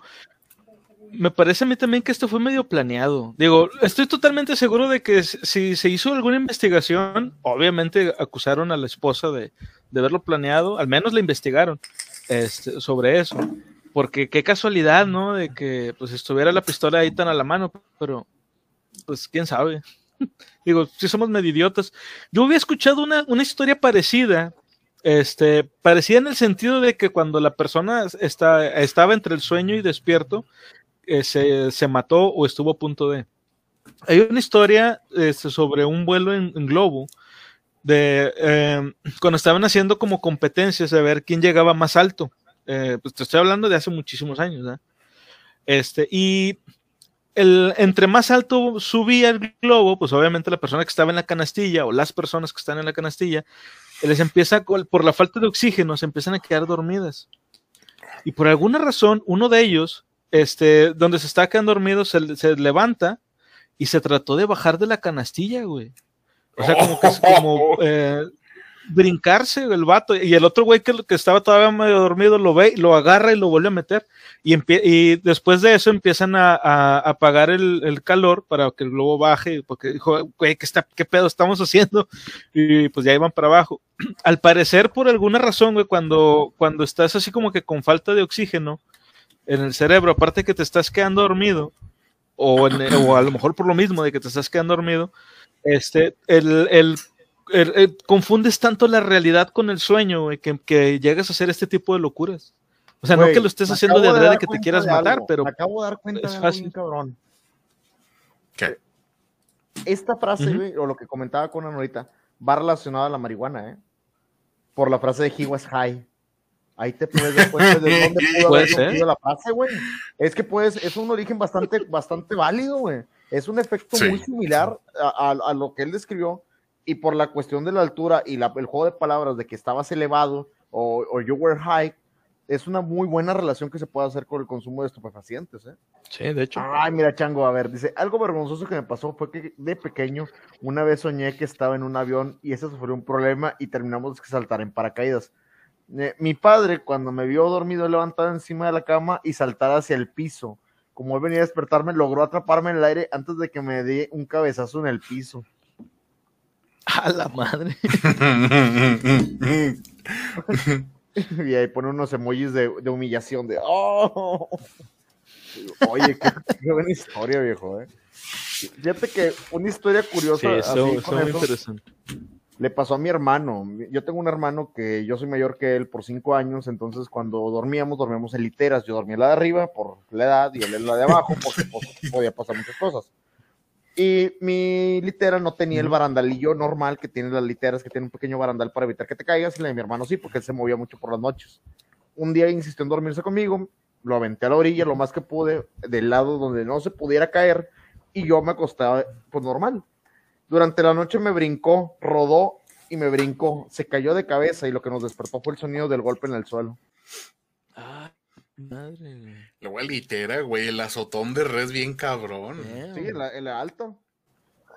me parece a mí también que esto fue medio planeado. Digo, estoy totalmente seguro de que si se hizo alguna investigación, obviamente acusaron a la esposa de, de haberlo planeado, al menos la investigaron este, sobre eso. Porque qué casualidad, ¿no? De que pues estuviera la pistola ahí tan a la mano, pero pues quién sabe. Digo, si somos medio idiotas. Yo había escuchado una, una historia parecida, este, parecida en el sentido de que cuando la persona está, estaba entre el sueño y despierto, eh, se, se mató o estuvo a punto de. hay una historia este, sobre un vuelo en, globo de eh, cuando estaban haciendo como competencias de ver quién llegaba más alto. Eh, pues te estoy hablando de hace muchísimos años, ¿eh? Este, y el, entre más alto subía el globo, pues obviamente la persona que estaba en la canastilla o las personas que están en la canastilla, les empieza, por la falta de oxígeno, se empiezan a quedar dormidas. Y por alguna razón, uno de ellos, este, donde se está quedando dormido, se, se levanta y se trató de bajar de la canastilla, güey. O sea, como que es como eh, brincarse el vato. Y el otro güey que, que, estaba todavía medio dormido lo ve, lo agarra y lo vuelve a meter. Y, después de eso empiezan a, a apagar el, el, calor para que el globo baje. Porque dijo, güey, ¿qué, está, ¿qué pedo estamos haciendo? Y pues ya iban para abajo. Al parecer, por alguna razón, güey, cuando, cuando estás así como que con falta de oxígeno en el cerebro, aparte que te estás quedando dormido, o, o a lo mejor por lo mismo de que te estás quedando dormido, este, el, el, el, confundes tanto la realidad con el sueño, güey, que, que, llegas a hacer este tipo de locuras. O sea, no que lo estés haciendo de verdad de que te quieras matar, algo. pero. Me acabo de dar cuenta es de cabrón. ¿Qué? Esta frase, güey, o lo que comentaba con ahorita, va relacionado a la marihuana, ¿eh? Por la frase de he was high. Ahí te puedes dar cuenta de dónde pudo haber surgido la frase, güey. Es que pues, es un origen bastante, bastante válido, güey. Es un efecto Sí. muy similar a, a- a lo que él describió. Y por la cuestión de la altura y la- el juego de palabras de que estabas elevado o, o you were high, es una muy buena relación que se puede hacer con el consumo de estupefacientes, ¿eh? Sí, de hecho. Ay, mira, Chango, a ver, dice, algo vergonzoso que me pasó fue que de pequeño una vez soñé que estaba en un avión y ese sufrió un problema y terminamos que saltar en paracaídas. Eh, mi padre, cuando me vio dormido, levantado encima de la cama y saltar hacia el piso. Como él venía a despertarme, logró atraparme en el aire antes de que me dé un cabezazo en el piso. A la madre. Y ahí pone unos emojis de, de humillación, de ¡Oh! Oye, qué, qué buena historia, viejo, ¿eh? Fíjate que una historia curiosa Sí, así eso, con eso muy eso, interesante. le pasó a mi hermano. Yo tengo un hermano que yo soy mayor que él por cinco años, entonces cuando dormíamos, dormíamos en literas. Yo dormía en la de arriba por la edad y él en la de abajo porque pues, podía pasar muchas cosas. Y mi litera no tenía el barandalillo normal que tienen las literas, que tiene un pequeño barandal para evitar que te caigas, y la de mi hermano sí, porque él se movía mucho por las noches. Un día insistió en dormirse conmigo, lo aventé a la orilla lo más que pude, del lado donde no se pudiera caer, y yo me acostaba pues normal. Durante la noche me brincó, rodó y me brincó, se cayó de cabeza y lo que nos despertó fue el sonido del golpe en el suelo. Ah, madre. güey. Luego litera, güey, el azotón de res bien cabrón. Damn. Sí, la alto.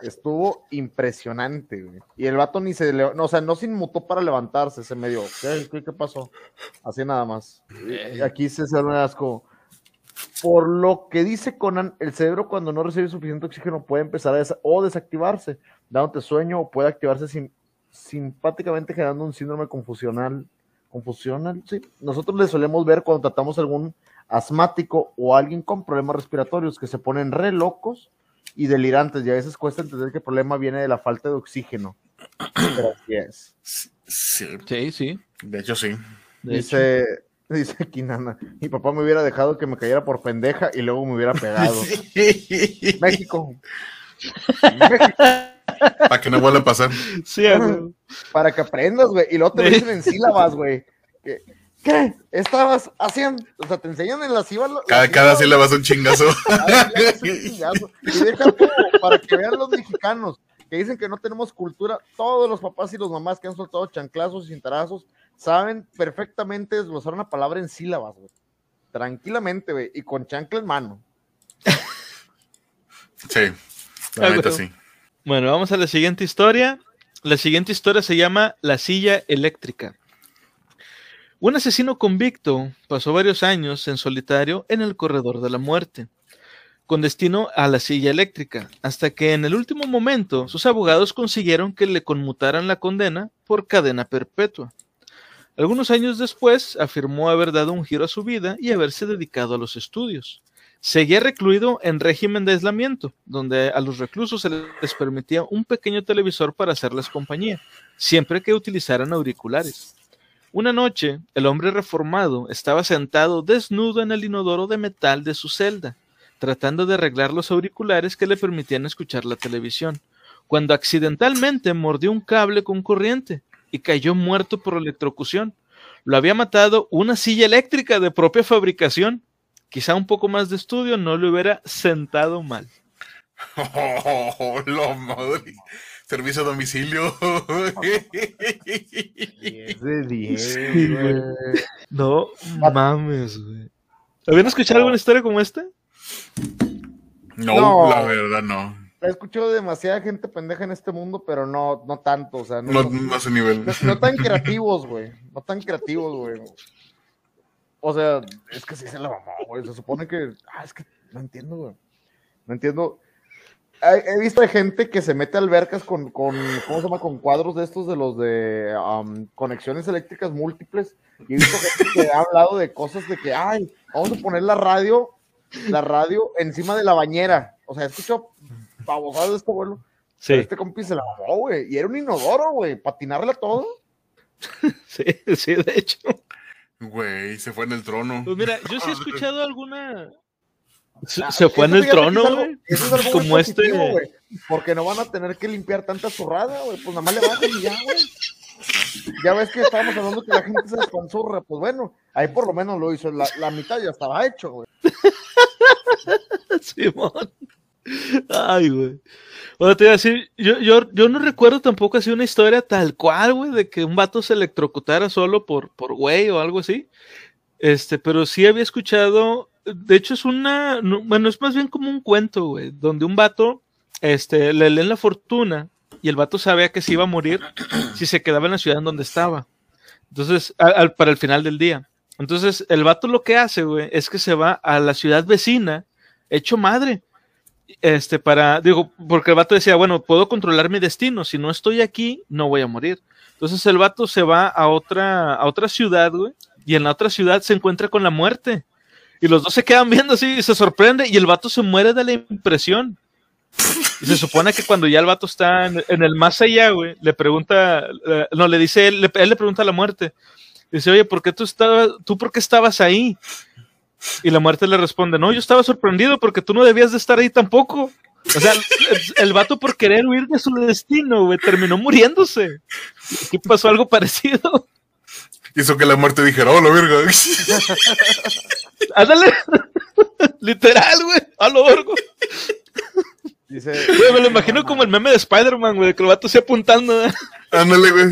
Estuvo impresionante, güey. Y el vato ni se le, no, o sea, no se inmutó para levantarse, se me dio, ¿qué, qué, qué pasó? Así nada más. Y- y aquí se se me asco. Por lo que dice Conan, el cerebro cuando no recibe suficiente oxígeno puede empezar a o desactivarse, dándote sueño o puede activarse sin, simpáticamente generando un síndrome confusional. Confusional, sí. Nosotros le solemos ver cuando tratamos a algún asmático o alguien con problemas respiratorios que se ponen re locos y delirantes y a veces cuesta entender que el problema viene de la falta de oxígeno. Pero así es. Sí, Sí, sí. de hecho sí. de hecho. Dice, dice Quinana, mi papá me hubiera dejado que me cayera por pendeja y luego me hubiera pegado. México. México, Para que no vuelva a pasar. Sí, para que aprendas, güey. Y luego te lo dicen en sílabas, güey. ¿Qué? ¿Qué? Estabas haciendo, o sea, te enseñan en las sílabas. Cada, cada sílaba es un chingazo. Y deja para que vean los mexicanos que dicen que no tenemos cultura, todos los papás y los mamás que han soltado chanclazos y cintarazos saben perfectamente desglosar una palabra en sílabas, güey. Tranquilamente, güey, y con chancla en mano. Sí, la neta sí. Bueno, vamos a la siguiente historia. La siguiente historia se llama La silla eléctrica. Un asesino convicto pasó varios años en solitario en el corredor de la muerte, con destino a la silla eléctrica, hasta que en el último momento sus abogados consiguieron que le conmutaran la condena por cadena perpetua. Algunos años después afirmó haber dado un giro a su vida y haberse dedicado a los estudios. Seguía recluido en régimen de aislamiento, donde a los reclusos se les permitía un pequeño televisor para hacerles compañía, siempre que utilizaran auriculares. Una noche, el hombre reformado estaba sentado desnudo en el inodoro de metal de su celda, tratando de arreglar los auriculares que le permitían escuchar la televisión, cuando accidentalmente mordió un cable con corriente y cayó muerto por electrocución. Lo había matado una silla eléctrica de propia fabricación. Quizá un poco más de estudio no le hubiera sentado mal. Oh, lo madre. Servicio a domicilio. 10 de 10, Sí. No mames, güey. ¿Habían escuchado alguna historia como esta? No, No. la verdad no. He escuchado demasiada gente pendeja en este mundo, pero no, no tanto, o sea, no, No, no- no a ese nivel. no- no tan creativos, güey. No tan creativos, güey. O sea, es que sí se la mamó, güey. Se supone que. Ah, es que no entiendo, güey. No entiendo. He, he visto gente que se mete a albercas con, con, ¿cómo se llama? Con cuadros de estos de los de am, conexiones eléctricas múltiples. Y he visto gente que ha hablado de cosas de que, ay, vamos a poner la radio, la radio encima de la bañera. O sea, he escuchado babosadas de este vuelo. Sí, Este compi se la mamó, güey. Y era un inodoro, güey. Patinarle a todo. sí, sí, de hecho. Güey, se fue en el trono. Pues mira, yo sí he escuchado alguna. Se, Ah, se fue en el trono, es algo- güey. es Como este. güey, Porque no van a tener que limpiar tanta zurrada, güey. Pues nada más le bajan y ya, güey. Ya ves que estábamos hablando que la gente se despanzurra. Pues bueno, ahí por lo menos lo hizo. La, la mitad ya estaba hecho, güey. Simón. Ay, güey. Bueno, te iba a decir, yo, yo, yo no recuerdo tampoco así una historia tal cual, güey, de que un vato se electrocutara solo por, por güey o algo así. Este, pero sí había escuchado, de hecho es una, no, bueno, es más bien como un cuento, güey, donde un vato, este, le leen la fortuna y el vato sabía que se iba a morir si se quedaba en la ciudad en donde estaba. Entonces, al- al- para el final del día. Entonces, el vato lo que hace, güey, es que se va a la ciudad vecina, hecho madre. Este, para, digo, porque el vato decía, bueno, puedo controlar mi destino, si no estoy aquí, no voy a morir. Entonces el vato se va a otra, a otra ciudad, güey, y en la otra ciudad se encuentra con la muerte. Y los dos se quedan viendo así y se sorprende, y el vato se muere de la impresión. Y se supone que cuando ya el vato está en, el más allá, güey, le pregunta, eh, no, le dice, él le, él le pregunta a la muerte, dice, oye, ¿por qué tú estabas, tú por qué estabas ahí? Y la muerte le responde, no, yo estaba sorprendido porque tú no debías de estar ahí tampoco. O sea, el, el vato por querer huir de su destino, güey, terminó muriéndose. Aquí pasó algo parecido. Hizo que la muerte dijera, oh, la verga. Ándale. Literal, güey. A lo vergo. Dice. Güey, me lo imagino como el meme de Spider-Man, güey, que el vato se apuntando. ¿eh? Ándale, güey.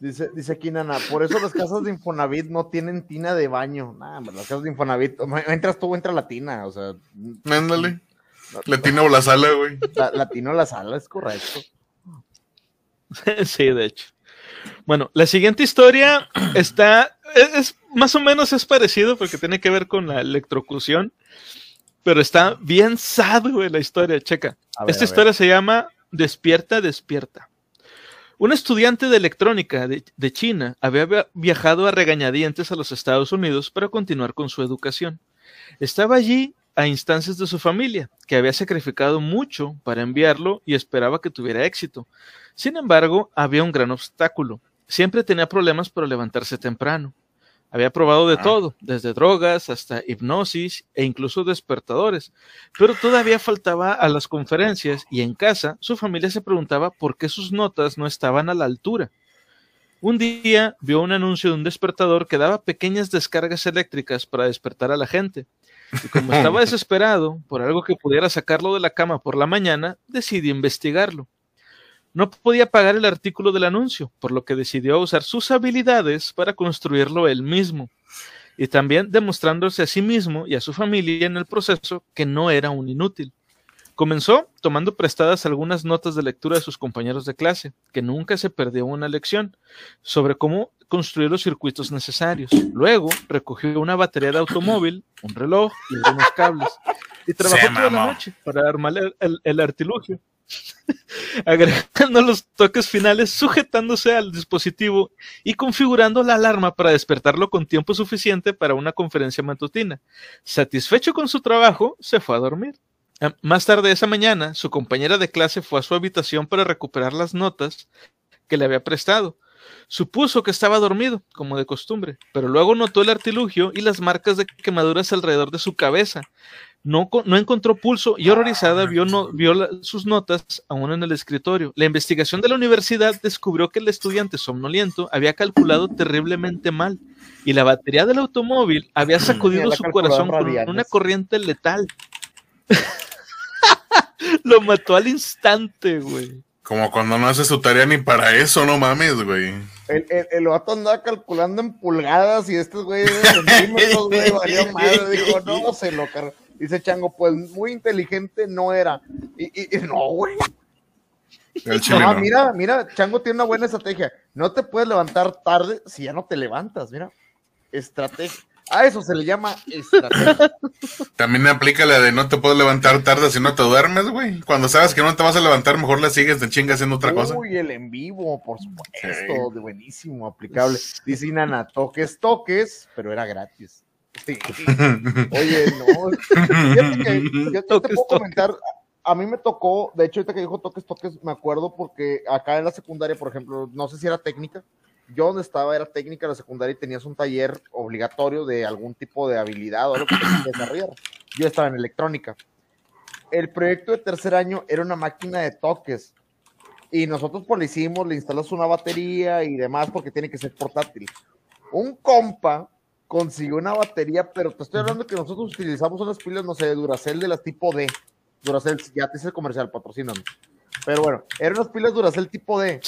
Dice, dice aquí Nana, por eso las casas de Infonavit no tienen tina de baño. Hombre, las casas de Infonavit, entras tú, entra la tina, o sea, Ándale. La tina o la sala, güey. la, la tina o la sala es correcto. Sí, de hecho. Bueno, la siguiente historia está, es, es- más o menos es parecido porque tiene que ver con la electrocución, pero está bien sad, güey, la historia, checa. Ver, Esta historia se llama Despierta, despierta. Un estudiante de electrónica de, China había via- viajado a regañadientes a los Estados Unidos para continuar con su educación. Estaba allí a instancias de su familia, que había sacrificado mucho para enviarlo y esperaba que tuviera éxito. Sin embargo, había un gran obstáculo. Siempre tenía problemas para levantarse temprano. Había probado de Ah. todo, desde drogas hasta hipnosis e incluso despertadores, pero todavía faltaba a las conferencias y en casa su familia se preguntaba por qué sus notas no estaban a la altura. Un día vio un anuncio de un despertador que daba pequeñas descargas eléctricas para despertar a la gente. Y como estaba desesperado por algo que pudiera sacarlo de la cama por la mañana, decidió investigarlo. No podía pagar el artículo del anuncio, por lo que decidió usar sus habilidades para construirlo él mismo, y también demostrándose a sí mismo y a su familia en el proceso que no era un inútil. Comenzó tomando prestadas algunas notas de lectura de sus compañeros de clase, que nunca se perdió una lección, sobre cómo construir los circuitos necesarios. Luego recogió una batería de automóvil, un reloj y algunos cables, y trabajó toda la noche para armar el- el- el artilugio agregando los toques finales, sujetándose al dispositivo y configurando la alarma para despertarlo con tiempo suficiente para una conferencia matutina. Satisfecho con su trabajo, se fue a dormir. Ah, Más tarde esa mañana, su compañera de clase fue a su habitación para recuperar las notas que le había prestado. Supuso que estaba dormido, como de costumbre, pero luego notó el artilugio y las marcas de quemaduras alrededor de su cabeza. No, no encontró pulso y horrorizada vio, no, vio sus notas aún en el escritorio. La investigación de la universidad descubrió que el estudiante somnoliento había calculado terriblemente mal y la batería del automóvil había sacudido su corazón con una corriente letal. Lo mató al instante, güey. Como cuando no hace su tarea ni para eso, no mames, güey. El, el, el vato andaba calculando en pulgadas y estos güeyes de centímetros, güey, valió madre. Dijo, no, se lo cargó. Dice Chango, pues muy inteligente no era. Y, y, y no, güey. No, mira, mira, Chango tiene una buena estrategia. No te puedes levantar tarde si ya no te levantas, mira. Estrategia. A eso se le llama estrategia. También aplica la de no te puedes levantar tarde si no te duermes, güey. Cuando sabes que no te vas a levantar, mejor le sigues de chinga haciendo otra cosa. Uy, el en vivo, por supuesto, de buenísimo, aplicable. Dice Nana, toques, toques, pero era gratis. Oye, no. Que yo, te puedo comentar, a mí me tocó, de hecho, ahorita que dijo toques, toques, me acuerdo porque acá en la secundaria, por ejemplo, no sé si era técnica, yo donde estaba era técnica la secundaria y tenías un taller obligatorio de algún tipo de habilidad o algo que tenías que desarrollar. Yo estaba en electrónica. El proyecto de tercer año era una máquina de toques y nosotros pues le hicimos, le instalas una batería y demás porque tiene que ser portátil. Un compa consiguió una batería, pero te estoy hablando que nosotros utilizamos unas pilas, no sé, de Duracell de las tipo D. Duracell, ya te hice el comercial, patrocíname. Pero bueno, eran unas pilas Duracell tipo D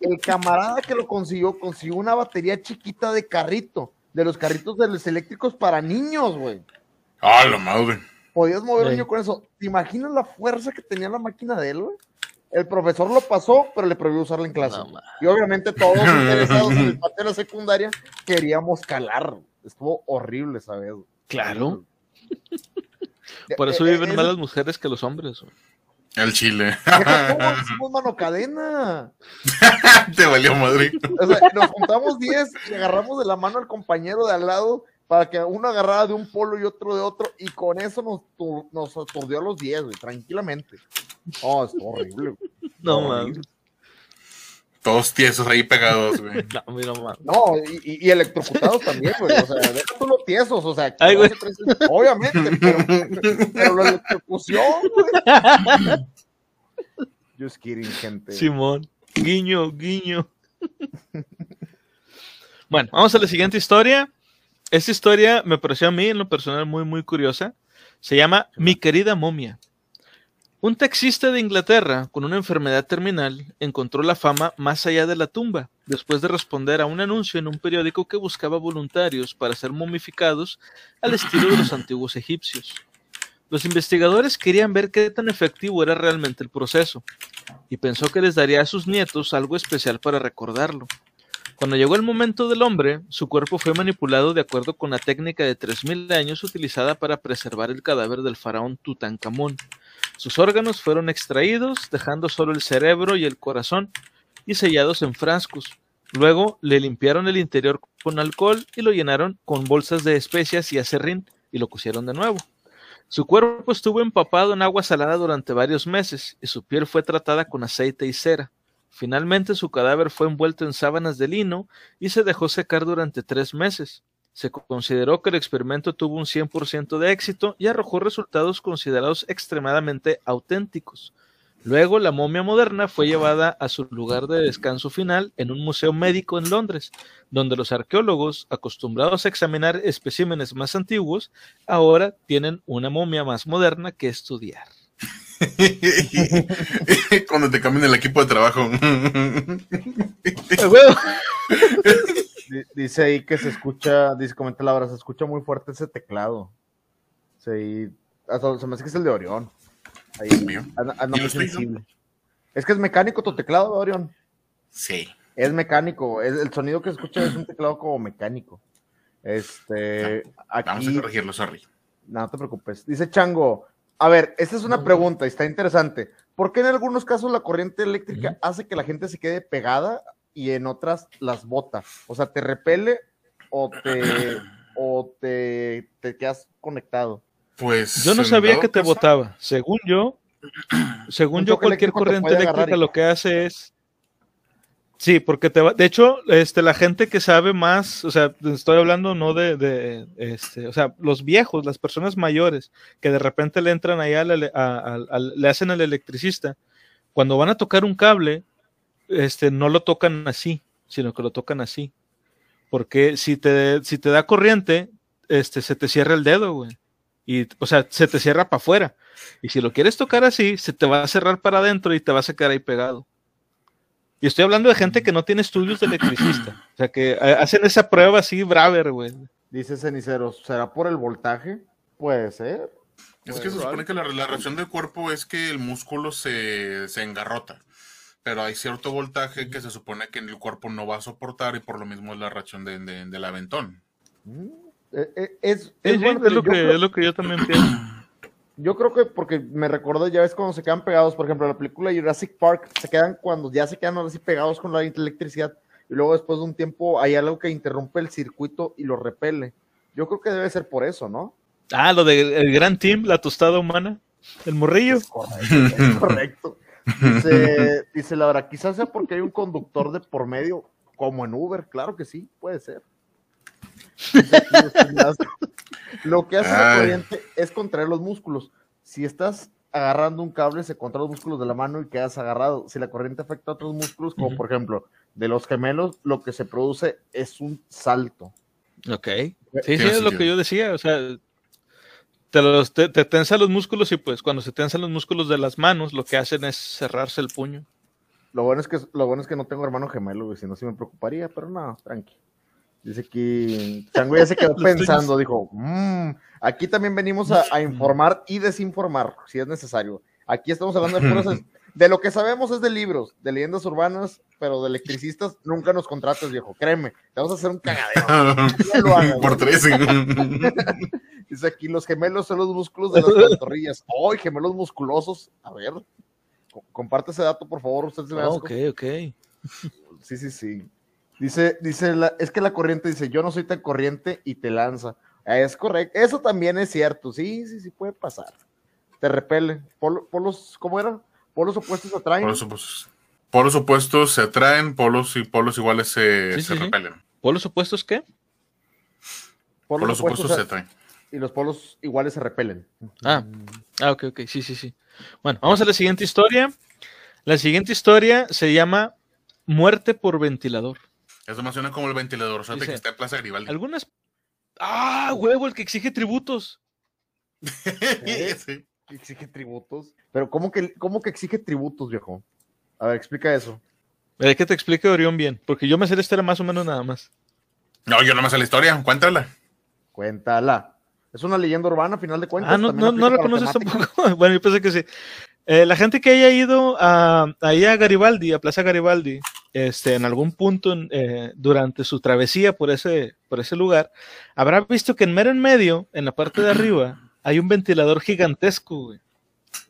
el camarada que lo consiguió, consiguió una batería chiquita de carrito, de los carritos de los eléctricos para niños, güey. Ah, la madre. Podías mover un niño con eso. ¿Te imaginas la fuerza que tenía la máquina de él, güey? El profesor lo pasó, pero le prohibió usarla en clase. y obviamente todos interesados en el patio de la secundaria queríamos calar. Estuvo horrible, ¿sabes? Claro. Por eso viven más las mujeres que los hombres. Güey. El chile. Hicimos mano cadena. Te valió madrid. O sea, nos juntamos 10 y agarramos de la mano al compañero de al lado para que uno agarrara de un polo y otro de otro, y con eso nos, nos aturdió a los 10, güey, tranquilamente. Oh, es horrible. No mames. Todos tiesos ahí pegados, güey. No. No, y, y, electrocutados también, güey. O sea, deja tú los tiesos, o sea, Ay, güey. obviamente, pero, pero la electrocución, güey. Just kidding, gente. Simón, guiño, guiño. bueno, vamos a la siguiente historia. Esta historia me pareció a mí, en lo personal, muy, muy curiosa. Se llama Mi querida momia. Un taxista de Inglaterra con una enfermedad terminal encontró la fama más allá de la tumba, después de responder a un anuncio en un periódico que buscaba voluntarios para ser momificados al estilo de los antiguos egipcios. Los investigadores querían ver qué tan efectivo era realmente el proceso, y pensó que les daría a sus nietos algo especial para recordarlo. Cuando llegó el momento del hombre, su cuerpo fue manipulado de acuerdo con la técnica de 3.000 años utilizada para preservar el cadáver del faraón Tutankamón, sus órganos fueron extraídos, dejando solo el cerebro y el corazón, y sellados en frascos. Luego le limpiaron el interior con alcohol y lo llenaron con bolsas de especias y acerrín y lo cosieron de nuevo. Su cuerpo estuvo empapado en agua salada durante varios meses y su piel fue tratada con aceite y cera. Finalmente su cadáver fue envuelto en sábanas de lino y se dejó secar durante tres meses. Se consideró que el experimento tuvo un 100% de éxito y arrojó resultados considerados extremadamente auténticos. Luego, la momia moderna fue llevada a su lugar de descanso final en un museo médico en Londres, donde los arqueólogos, acostumbrados a examinar especímenes más antiguos, ahora tienen una momia más moderna que estudiar. Cuando te cambien el equipo de trabajo. Dice ahí que se escucha, dice, comenta Laura, se escucha muy fuerte ese teclado. Sí, hasta se me hace que es el de Orión. Ahí anda, muy sensible. Es que es mecánico tu teclado, Orión. Sí. Es mecánico, el sonido que escucha es un teclado como mecánico. Este, aquí, Vamos a corregirlo, sorry. No, te preocupes. Dice Chango, a ver, esta es una pregunta y está interesante. ¿Por qué en algunos casos la corriente eléctrica hace que la gente se quede pegada y en otras las bota. O sea, te repele o te, o te, te quedas conectado. Pues. Yo no sabía que te botaba. Según yo, según yo, cualquier corriente eléctrica lo que hace es. Sí, porque te va, de hecho, este, la gente que sabe más, o sea, estoy hablando no de, de este, o sea, los viejos, las personas mayores, que de repente le entran allá, le, le hacen al electricista, cuando van a tocar un cable, este, no lo tocan así, sino que lo tocan así. Porque si te, si te da corriente, este, se te cierra el dedo, güey. Y, o sea, se te cierra para afuera. Y si lo quieres tocar así, se te va a cerrar para adentro y te va a quedar ahí pegado. Y estoy hablando de gente que no tiene estudios de electricista. O sea, que eh, hacen esa prueba así, braver, güey. Dice Cenicero, ¿será por el voltaje? Puede ser. Es que se supone que la, reacción del cuerpo es que el músculo se, engarrota. Pero hay cierto voltaje que se supone que el cuerpo no va a soportar y por lo mismo es la reacción de, del aventón. Mm, eh, eh, es, es, lo que, es lo que yo también pienso. Yo creo que porque me recordó, ya ves cuando se quedan pegados, por ejemplo, la película Jurassic Park, se quedan cuando ya se quedan así pegados con la electricidad y luego después de un tiempo hay algo que interrumpe el circuito y lo repele. Yo creo que debe ser por eso, ¿no? Ah, lo del gran team, la tostada humana, el morrillo. correcto, correcto. Dice, dice Laura, quizás sea porque hay un conductor de por medio, como en Uber, claro que sí, puede ser. Lo que hace la corriente es contraer los músculos. Si estás agarrando un cable, se contraen los músculos de la mano y quedas agarrado. Si la corriente afecta a otros músculos, como por ejemplo de los gemelos, lo que se produce es un salto. Ok. Sí, sí, es lo que yo decía. O sea, te, los, te, tensa los músculos y pues cuando se tensan los músculos de las manos, lo que hacen es cerrarse el puño. Lo bueno es que, lo bueno es que no tengo hermano gemelo, si no, sí me preocuparía, pero no, tranqui. Dice que Chango ya se quedó pensando, dijo, mmm, aquí también venimos a, informar y desinformar, si es necesario. Aquí estamos hablando de cosas, de lo que sabemos es de libros, de leyendas urbanas, pero de electricistas nunca nos contrates, viejo, créeme, te vamos a hacer un cagadero. Por tres. Dice aquí, los gemelos son los músculos de las pantorrillas. ¡Ay, gemelos musculosos! A ver, comparte ese dato, por favor, usted se Ok, ok. Sí, sí, sí. Dice, dice, es que la corriente dice, yo no soy tan corriente y te lanza. Es correcto, eso también es cierto, sí, sí, sí puede pasar. Te repele. polos, ¿cómo era? Polos opuestos se atraen. Polos opuestos, polos opuestos se atraen, polos y polos iguales se, repelen. ¿Polos opuestos qué? Polos, opuestos, se atraen. Y los polos iguales se repelen. Ah, ah, ok, ok, sí, sí, sí. Bueno, vamos a la siguiente historia. La siguiente historia se llama Muerte por ventilador. Eso me suena como el ventilador, o sea, que está en Plaza. Algunas. ¡Ah, huevo! El que exige tributos. sí. Exige tributos. Pero, ¿cómo que, ¿cómo que exige tributos, viejo? A ver, explica eso. Es que te explique Orión bien, porque yo me sé la historia más o menos nada más. No, yo no me sé la historia, cuéntala. Cuéntala. Es una leyenda urbana, a final de cuentas. Ah, no, no, no la conoces tampoco. bueno, yo pensé que sí. Eh, la gente que haya ido a, ahí a Garibaldi, a Plaza Garibaldi, este, en algún punto eh, durante su travesía por ese, por ese lugar, habrá visto que en mero en medio, en la parte de arriba, hay un ventilador gigantesco, güey.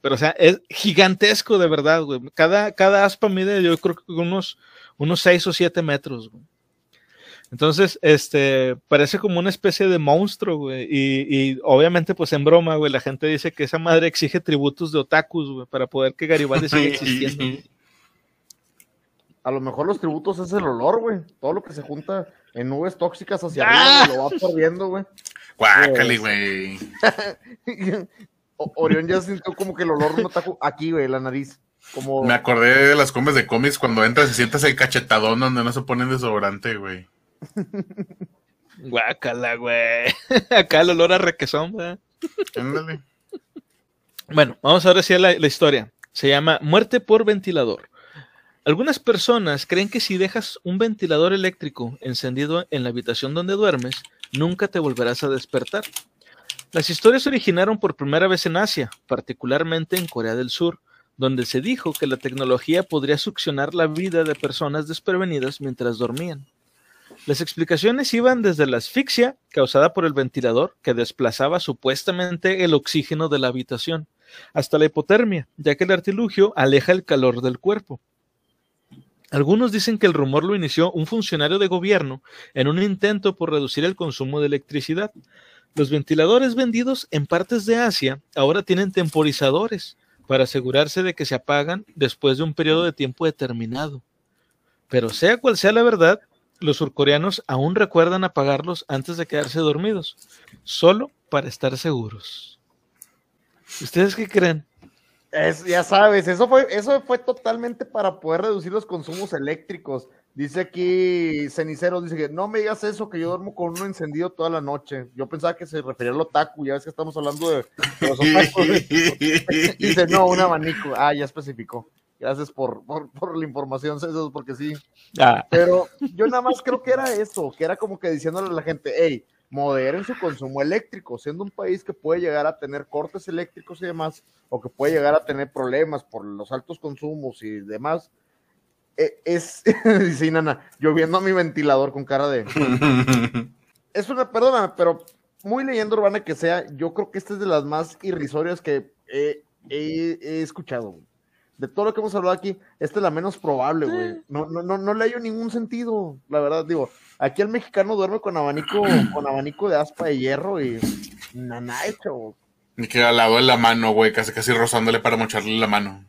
Pero, o sea, es gigantesco de verdad, güey. Cada, cada aspa mide, yo creo que unos, unos 6 o 7 metros, güey. Entonces, este, parece como una especie de monstruo, güey. Y, obviamente, pues en broma, güey, la gente dice que esa madre exige tributos de otakus, güey, para poder que Garibaldi siga existiendo. A lo mejor los tributos es el olor, güey. Todo lo que se junta en nubes tóxicas hacia arriba, lo va absorbiendo, güey. Guácale, güey. Orión ya sintió como que el olor de un otaku aquí, güey, la nariz. Como... Me acordé de las comes de cómics cuando entras y sientas el cachetadón donde no se ponen desodorante, güey. Guácala, güey. Acá el olor a requesón, güey. Bueno, vamos a ver si la, la historia. Se llama Muerte por ventilador. Algunas personas creen que si dejas un ventilador eléctrico encendido en la habitación donde duermes, nunca te volverás a despertar. Las historias se originaron por primera vez en Asia, particularmente en Corea del Sur, donde se dijo que la tecnología podría succionar la vida de personas desprevenidas mientras dormían. Las explicaciones iban desde la asfixia causada por el ventilador, que desplazaba supuestamente el oxígeno de la habitación, hasta la hipotermia, ya que el artilugio aleja el calor del cuerpo. Algunos dicen que el rumor lo inició un funcionario de gobierno en un intento por reducir el consumo de electricidad. Los ventiladores vendidos en partes de Asia ahora tienen temporizadores para asegurarse de que se apagan después de un periodo de tiempo determinado. Pero sea cual sea la verdad, los surcoreanos aún recuerdan apagarlos antes de quedarse dormidos, solo para estar seguros. ¿Ustedes qué creen? Es, ya sabes, eso fue, eso fue totalmente para poder reducir los consumos eléctricos. Dice aquí Cenicero, dice que no me digas eso, que yo duermo con uno encendido toda la noche. Yo pensaba que se refería al otaku, ya ves que estamos hablando de, de los otakus. dice, no, un abanico. Ah, ya especificó. Gracias por, por, por la información, César, porque sí. Ah, Pero yo nada más creo que era eso, que era como que diciéndole a la gente, hey, moderen su consumo eléctrico, siendo un país que puede llegar a tener cortes eléctricos y demás, o que puede llegar a tener problemas por los altos consumos y demás. eh, Es, dice Nana, yo viendo a mi ventilador con cara de. Es una, perdóname, pero muy leyenda urbana que sea, yo creo que esta es de las más irrisorias que he, he- he escuchado. De todo lo que hemos hablado aquí, esta es la menos probable, güey. No, no, no, no le hallo ningún sentido, la verdad, digo. Aquí el mexicano duerme con abanico, con abanico de aspa de hierro y nada hecho. Y que al lado de la mano, güey, casi casi rozándole para mocharle la mano.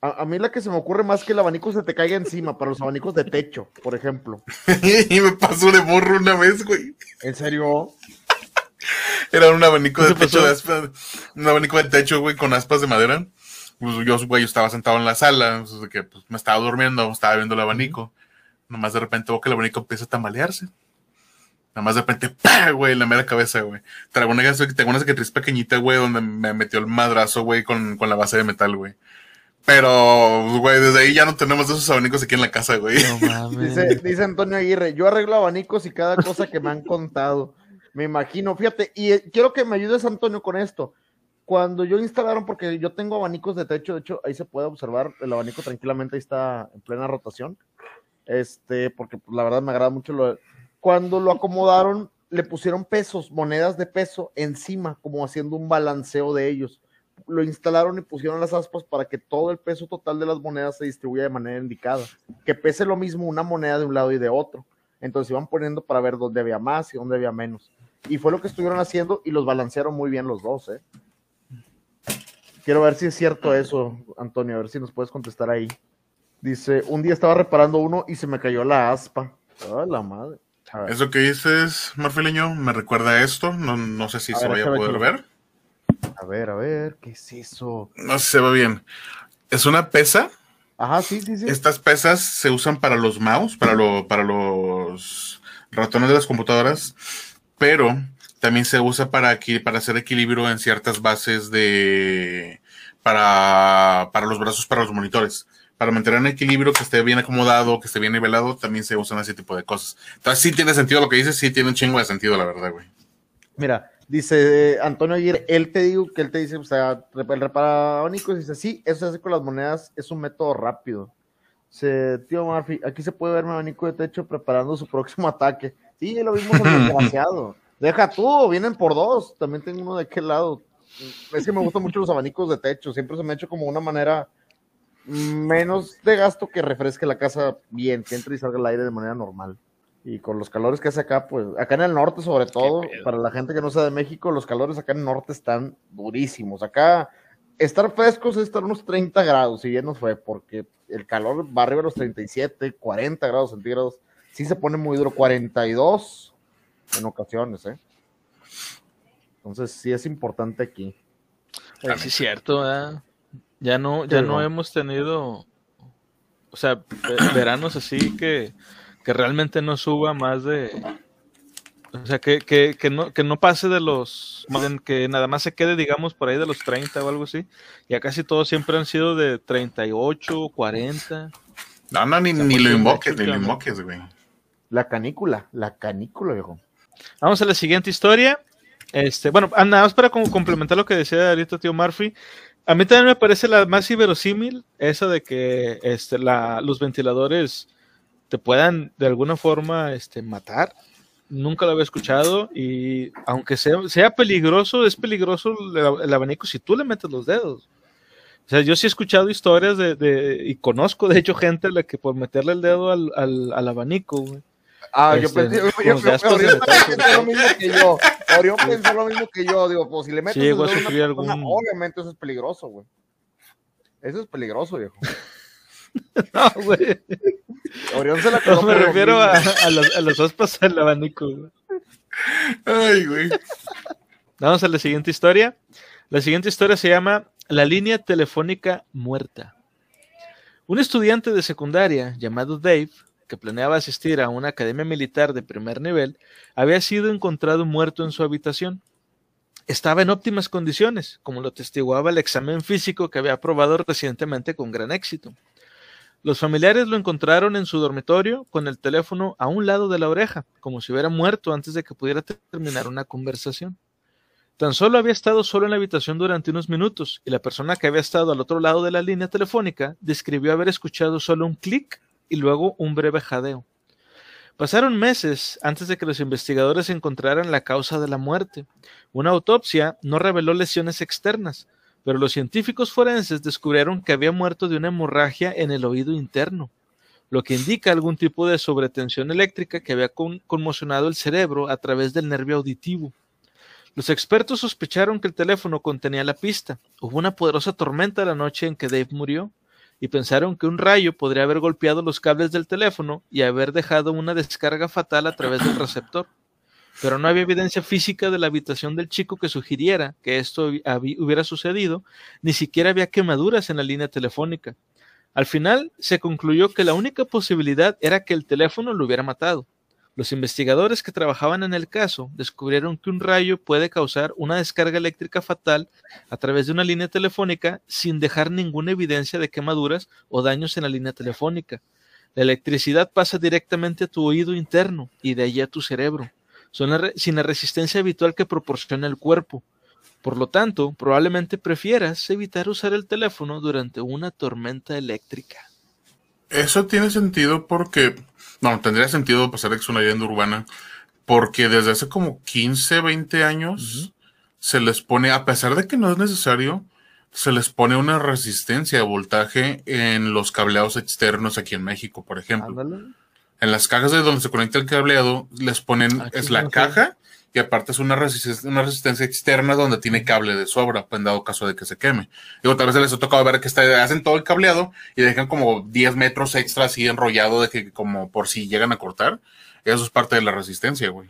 A, a mí la que se me ocurre más que el abanico se te caiga encima, para los abanicos de techo, por ejemplo. y me pasó de morro una vez, güey. ¿En serio? Era un abanico ¿Qué de te techo de aspas, un abanico de techo, güey, con aspas de madera. Pues yo, güey, yo estaba sentado en la sala, pues, que pues, me estaba durmiendo, estaba viendo el abanico. Nomás de repente el abanico empieza a tambalearse. Nada más de repente, ¡pah! güey, la mera cabeza, güey. Traigo una, tengo una cicatriz pequeñita, güey, donde me metió el madrazo, güey, con, con la base de metal, güey. Pero, güey, desde ahí ya no tenemos esos abanicos aquí en la casa, güey. no mames. Dice, dice Antonio Aguirre, yo arreglo abanicos y cada cosa que me han contado. Me imagino, fíjate, y eh, quiero que me ayudes, Antonio, con esto. Cuando yo instalaron, porque yo tengo abanicos de techo, de hecho, ahí se puede observar, el abanico tranquilamente ahí está en plena rotación. Este, porque pues, la verdad me agrada mucho lo de- Cuando lo acomodaron, le pusieron pesos, monedas de peso encima, como haciendo un balanceo de ellos. Lo instalaron y pusieron las aspas para que todo el peso total de las monedas se distribuya de manera indicada. Que pese lo mismo una moneda de un lado y de otro. Entonces iban poniendo para ver dónde había más y dónde había menos. Y fue lo que estuvieron haciendo y los balancearon muy bien los dos, ¿eh? Quiero ver si es cierto eso, Antonio, a ver si nos puedes contestar ahí. Dice, un día estaba reparando uno y se me cayó la aspa. Ay, la madre. Eso que dices, Marfileño, me recuerda a esto. No, no sé si A se ver, vaya a poder ver. a ver, a ver, ¿qué es eso? No sé si se ve bien. Es una pesa. Ajá, sí, sí, sí. Estas pesas se usan para los mouse, para, lo, para los ratones de las computadoras, pero también se usa para, aquí, para hacer equilibrio en ciertas bases de para, para los brazos, para los monitores. Para mantener un equilibrio que esté bien acomodado, que esté bien nivelado, también se usan ese tipo de cosas. Entonces sí tiene sentido lo que dices, sí tiene un chingo de sentido, la verdad, güey. Mira, dice eh, Antonio Aguirre, él te digo que él te dice, o sea, el reparadónico dice, sí, eso se hace con las monedas, es un método rápido. Dice, tío Murphy, aquí se puede ver mi abanico de techo preparando su próximo ataque. Sí, lo vimos el desgraciado. Deja tú, vienen por dos. También tengo uno de aquel lado. Es que me gustan mucho los abanicos de techo. Siempre se me ha hecho como una manera menos de gasto que refresque la casa bien, que entre y salga el aire de manera normal. Y con los calores que hace acá, pues acá en el norte sobre todo, para la gente que no sea de México, los calores acá en el norte están durísimos. Acá estar frescos es estar unos 30 grados, si bien nos fue, porque el calor va arriba de los 37, 40 grados centígrados. Sí se pone muy duro, 42 en ocasiones, ¿eh? Entonces sí es importante aquí. Pues sí, es cierto, ¿verdad? Ya no, ya no hemos tenido, o sea, ve- veranos así que, que realmente no suba más de, o sea, que, que, que no, que no pase de los, que nada más se quede, digamos, por ahí de los 30 o algo así. Ya casi todos siempre han sido de 38, 40. No, no, ni, ni lo invoques, ni lo invoques, güey. La canícula, la canícula, viejo. Vamos a la siguiente historia. Este, bueno, ah, nada más para complementar lo que decía ahorita tío Murphy. A mí también me parece la más inverosímil esa de que este, los ventiladores te puedan de alguna forma este, matar. Nunca lo había escuchado y aunque sea, peligroso, es peligroso el, abanico si tú le metes los dedos. O sea, yo sí he escuchado historias de, de- y conozco de hecho gente la que por meterle el dedo al, al, al abanico, güey, Ah, yo Este, pensé, yo, yo, yo- Orión pensó lo mismo que yo. Orión pensó lo mismo que yo. Digo, pues si le metes Sí, el a dedo a una persona, algún- obviamente eso es peligroso, güey. Eso es peligroso, viejo. No, güey. Orión se la No, me refiero a, a los, a los aspas del abanico. güey. Ay, güey. Vamos a la siguiente historia. La siguiente historia se llama La línea telefónica muerta. Un estudiante de secundaria llamado Dave, que planeaba asistir a una academia militar de primer nivel, había sido encontrado muerto en su habitación. Estaba en óptimas condiciones, como lo testiguaba el examen físico que había aprobado recientemente con gran éxito. Los familiares lo encontraron en su dormitorio con el teléfono a un lado de la oreja, como si hubiera muerto antes de que pudiera terminar una conversación. Tan solo había estado solo en la habitación durante unos minutos y la persona que había estado al otro lado de la línea telefónica describió haber escuchado solo un clic y luego un breve jadeo. Pasaron meses antes de que los investigadores encontraran la causa de la muerte. Una autopsia no reveló lesiones externas, pero los científicos forenses descubrieron que había muerto de una hemorragia en el oído interno, lo que indica algún tipo de sobretensión eléctrica que había con- conmocionado el cerebro a través del nervio auditivo. Los expertos sospecharon que el teléfono contenía la pista. Hubo una poderosa tormenta la noche en que Dave murió y pensaron que un rayo podría haber golpeado los cables del teléfono y haber dejado una descarga fatal a través del receptor. Pero no había evidencia física de la habitación del chico que sugiriera que esto hubiera sucedido, ni siquiera había quemaduras en la línea telefónica. Al final se concluyó que la única posibilidad era que el teléfono lo hubiera matado. Los investigadores que trabajaban en el caso descubrieron que un rayo puede causar una descarga eléctrica fatal a través de una línea telefónica sin dejar ninguna evidencia de quemaduras o daños en la línea telefónica. La electricidad pasa directamente a tu oído interno y de allí a tu cerebro, sin la resistencia habitual que proporciona el cuerpo. Por lo tanto, probablemente prefieras evitar usar el teléfono durante una tormenta eléctrica. Eso tiene sentido porque, no, tendría sentido pasar que es una leyenda urbana, porque desde hace como 15, 20 años se les pone, a pesar de que no es necesario, se les pone una resistencia de voltaje en los cableados externos aquí en México, por ejemplo. Ándale. En las cajas de donde se conecta el cableado, les ponen, es la no sé. Y aparte es una, resist- una resistencia externa donde tiene cable de sobra, en dado caso de que se queme. Digo, tal vez les ha tocado ver que está, hacen todo el cableado y dejan como 10 metros extra así enrollado de que como por si llegan a cortar. Eso es parte de la resistencia, güey.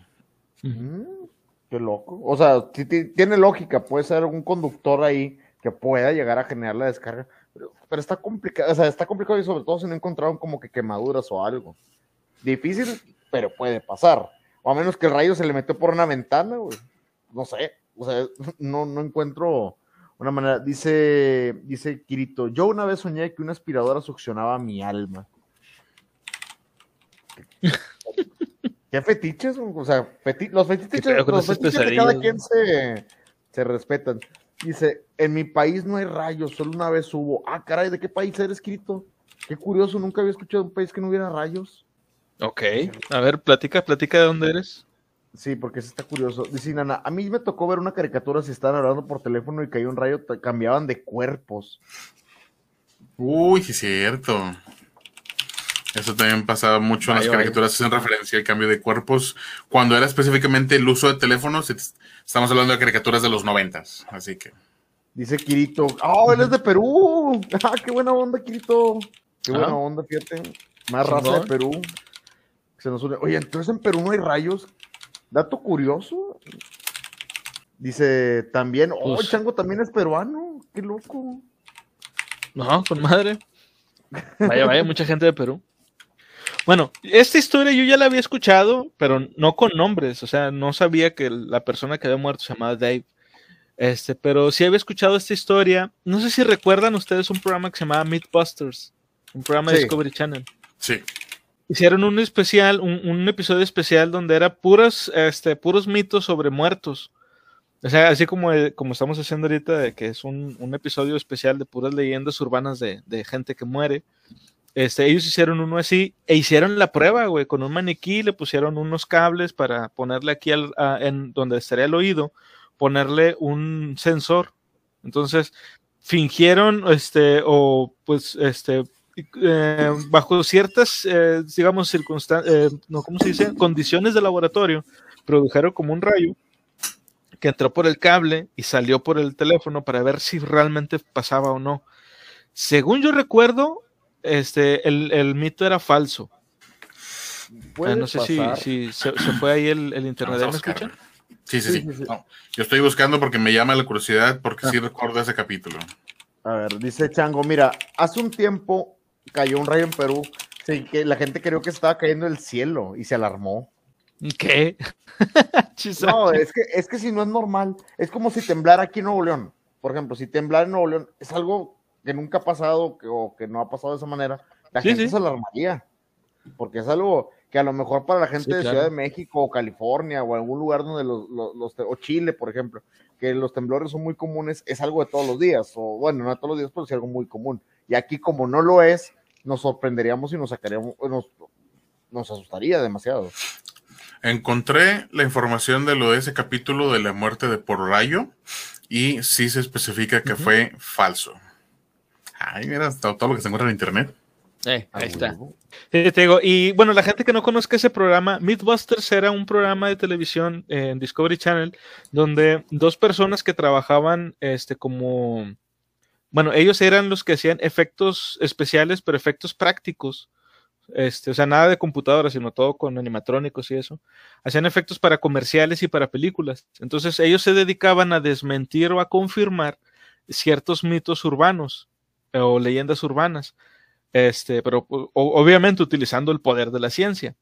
Mm, qué loco. O sea, tiene lógica, puede ser un conductor ahí que pueda llegar a generar la descarga, pero, pero está complicado, o sea, está complicado y sobre todo si no encontraron como que quemaduras o algo. Difícil, pero puede pasar. O a menos que el rayo se le metió por una ventana, güey. No sé, o sea, no, no encuentro una manera. Dice, dice Kirito, yo una vez soñé que una aspiradora succionaba mi alma. ¿Qué fetiches? O sea, feti- los fetiches, ¿Qué pedo con los fetiches de cada quien se, se respetan. Dice, en mi país no hay rayos, solo una vez hubo. Ah, caray, ¿de qué país eres, escrito? Qué curioso, nunca había escuchado de un país que no hubiera rayos. Ok. A ver, platica, platica de dónde eres. Sí, porque sí está curioso. Dice Nana, a mí me tocó ver una caricatura si estaban hablando por teléfono y caía un rayo, cambiaban de cuerpos. Uy, sí es cierto. Eso también pasaba mucho en las caricaturas, hacen referencia al cambio de cuerpos. Cuando era específicamente el uso de teléfonos, es- estamos hablando de caricaturas de los noventas, así que. Dice Kirito, ¡oh, él es de Perú! ¡Ah, qué buena onda, Kirito! ¡Qué buena Ah. onda, fíjate! Más raza de. Perú. Se nos une. Oye, entonces en Perú no hay rayos. Dato curioso. Dice también, ¡oh, Pues- Chango también es peruano! ¡Qué loco! No, con madre. Vaya, vaya, mucha gente de Perú. Bueno, esta historia yo ya la había escuchado, pero no con nombres, o sea, no sabía que la persona que había muerto se llamaba Dave. Este, pero sí había escuchado esta historia. No sé si recuerdan ustedes un programa que se llamaba Mythbusters, un programa de. Discovery Channel. Sí. Hicieron un especial, un, un episodio especial donde era puros, este, puros mitos sobre muertos. O sea, así como, eh, como estamos haciendo ahorita, de que es un, un episodio especial de puras leyendas urbanas de, de gente que muere. Este, ellos hicieron uno así e hicieron la prueba, güey, con un maniquí, le pusieron unos cables para ponerle aquí al, en donde estaría el oído, ponerle un sensor. Entonces, fingieron, este, o pues, este, eh, bajo ciertas, eh, digamos, circunstancias, no, ¿cómo se dice? Condiciones de laboratorio, produjeron como un rayo que entró por el cable y salió por el teléfono para ver si realmente pasaba o no. Según yo recuerdo, este, el, el mito era falso. Ah, no sé si, se, se fue ahí el, el internet. ¿Me escuchan? Sí, sí, Sí, sí. sí, sí. No, yo estoy buscando porque me llama la curiosidad, porque Ah. sí recuerdo ese capítulo. A ver, dice Chango, mira, hace un tiempo cayó un rayo en Perú, sí, que la gente creyó que estaba cayendo el cielo y se alarmó. ¿Qué? No, es que, es que si no es normal, es como si temblara aquí en Nuevo León. Por ejemplo, si temblara en Nuevo León, es algo que nunca ha pasado que- o que no ha pasado de esa manera, la Sí, gente sí. se alarmaría. Porque es algo que a lo mejor para la gente Sí, de claro. Ciudad de México o California o algún lugar donde los, los- los o Chile, por ejemplo, que los temblores son muy comunes, es algo de todos los días, o bueno, no de todos los días, pero sí algo muy común. Y aquí como no lo es, nos sorprenderíamos y nos sacaríamos, nos, nos asustaría demasiado. Encontré la información de lo de ese capítulo de la muerte de por rayo y sí se especifica que fue falso. Ay, mira, todo, todo lo que se encuentra en internet. Eh, Ah, ahí está. huevo. Sí, te digo, y bueno, la gente que no conozca ese programa, Mythbusters era un programa de televisión en Discovery Channel donde dos personas que trabajaban este como bueno, ellos eran los que hacían efectos especiales, pero efectos prácticos. Este, o sea, nada de computadora, sino todo con animatrónicos y eso. Hacían efectos para comerciales y para películas. Entonces, ellos se dedicaban a desmentir o a confirmar ciertos mitos urbanos eh, o leyendas urbanas este, pero o- obviamente utilizando el poder de la ciencia.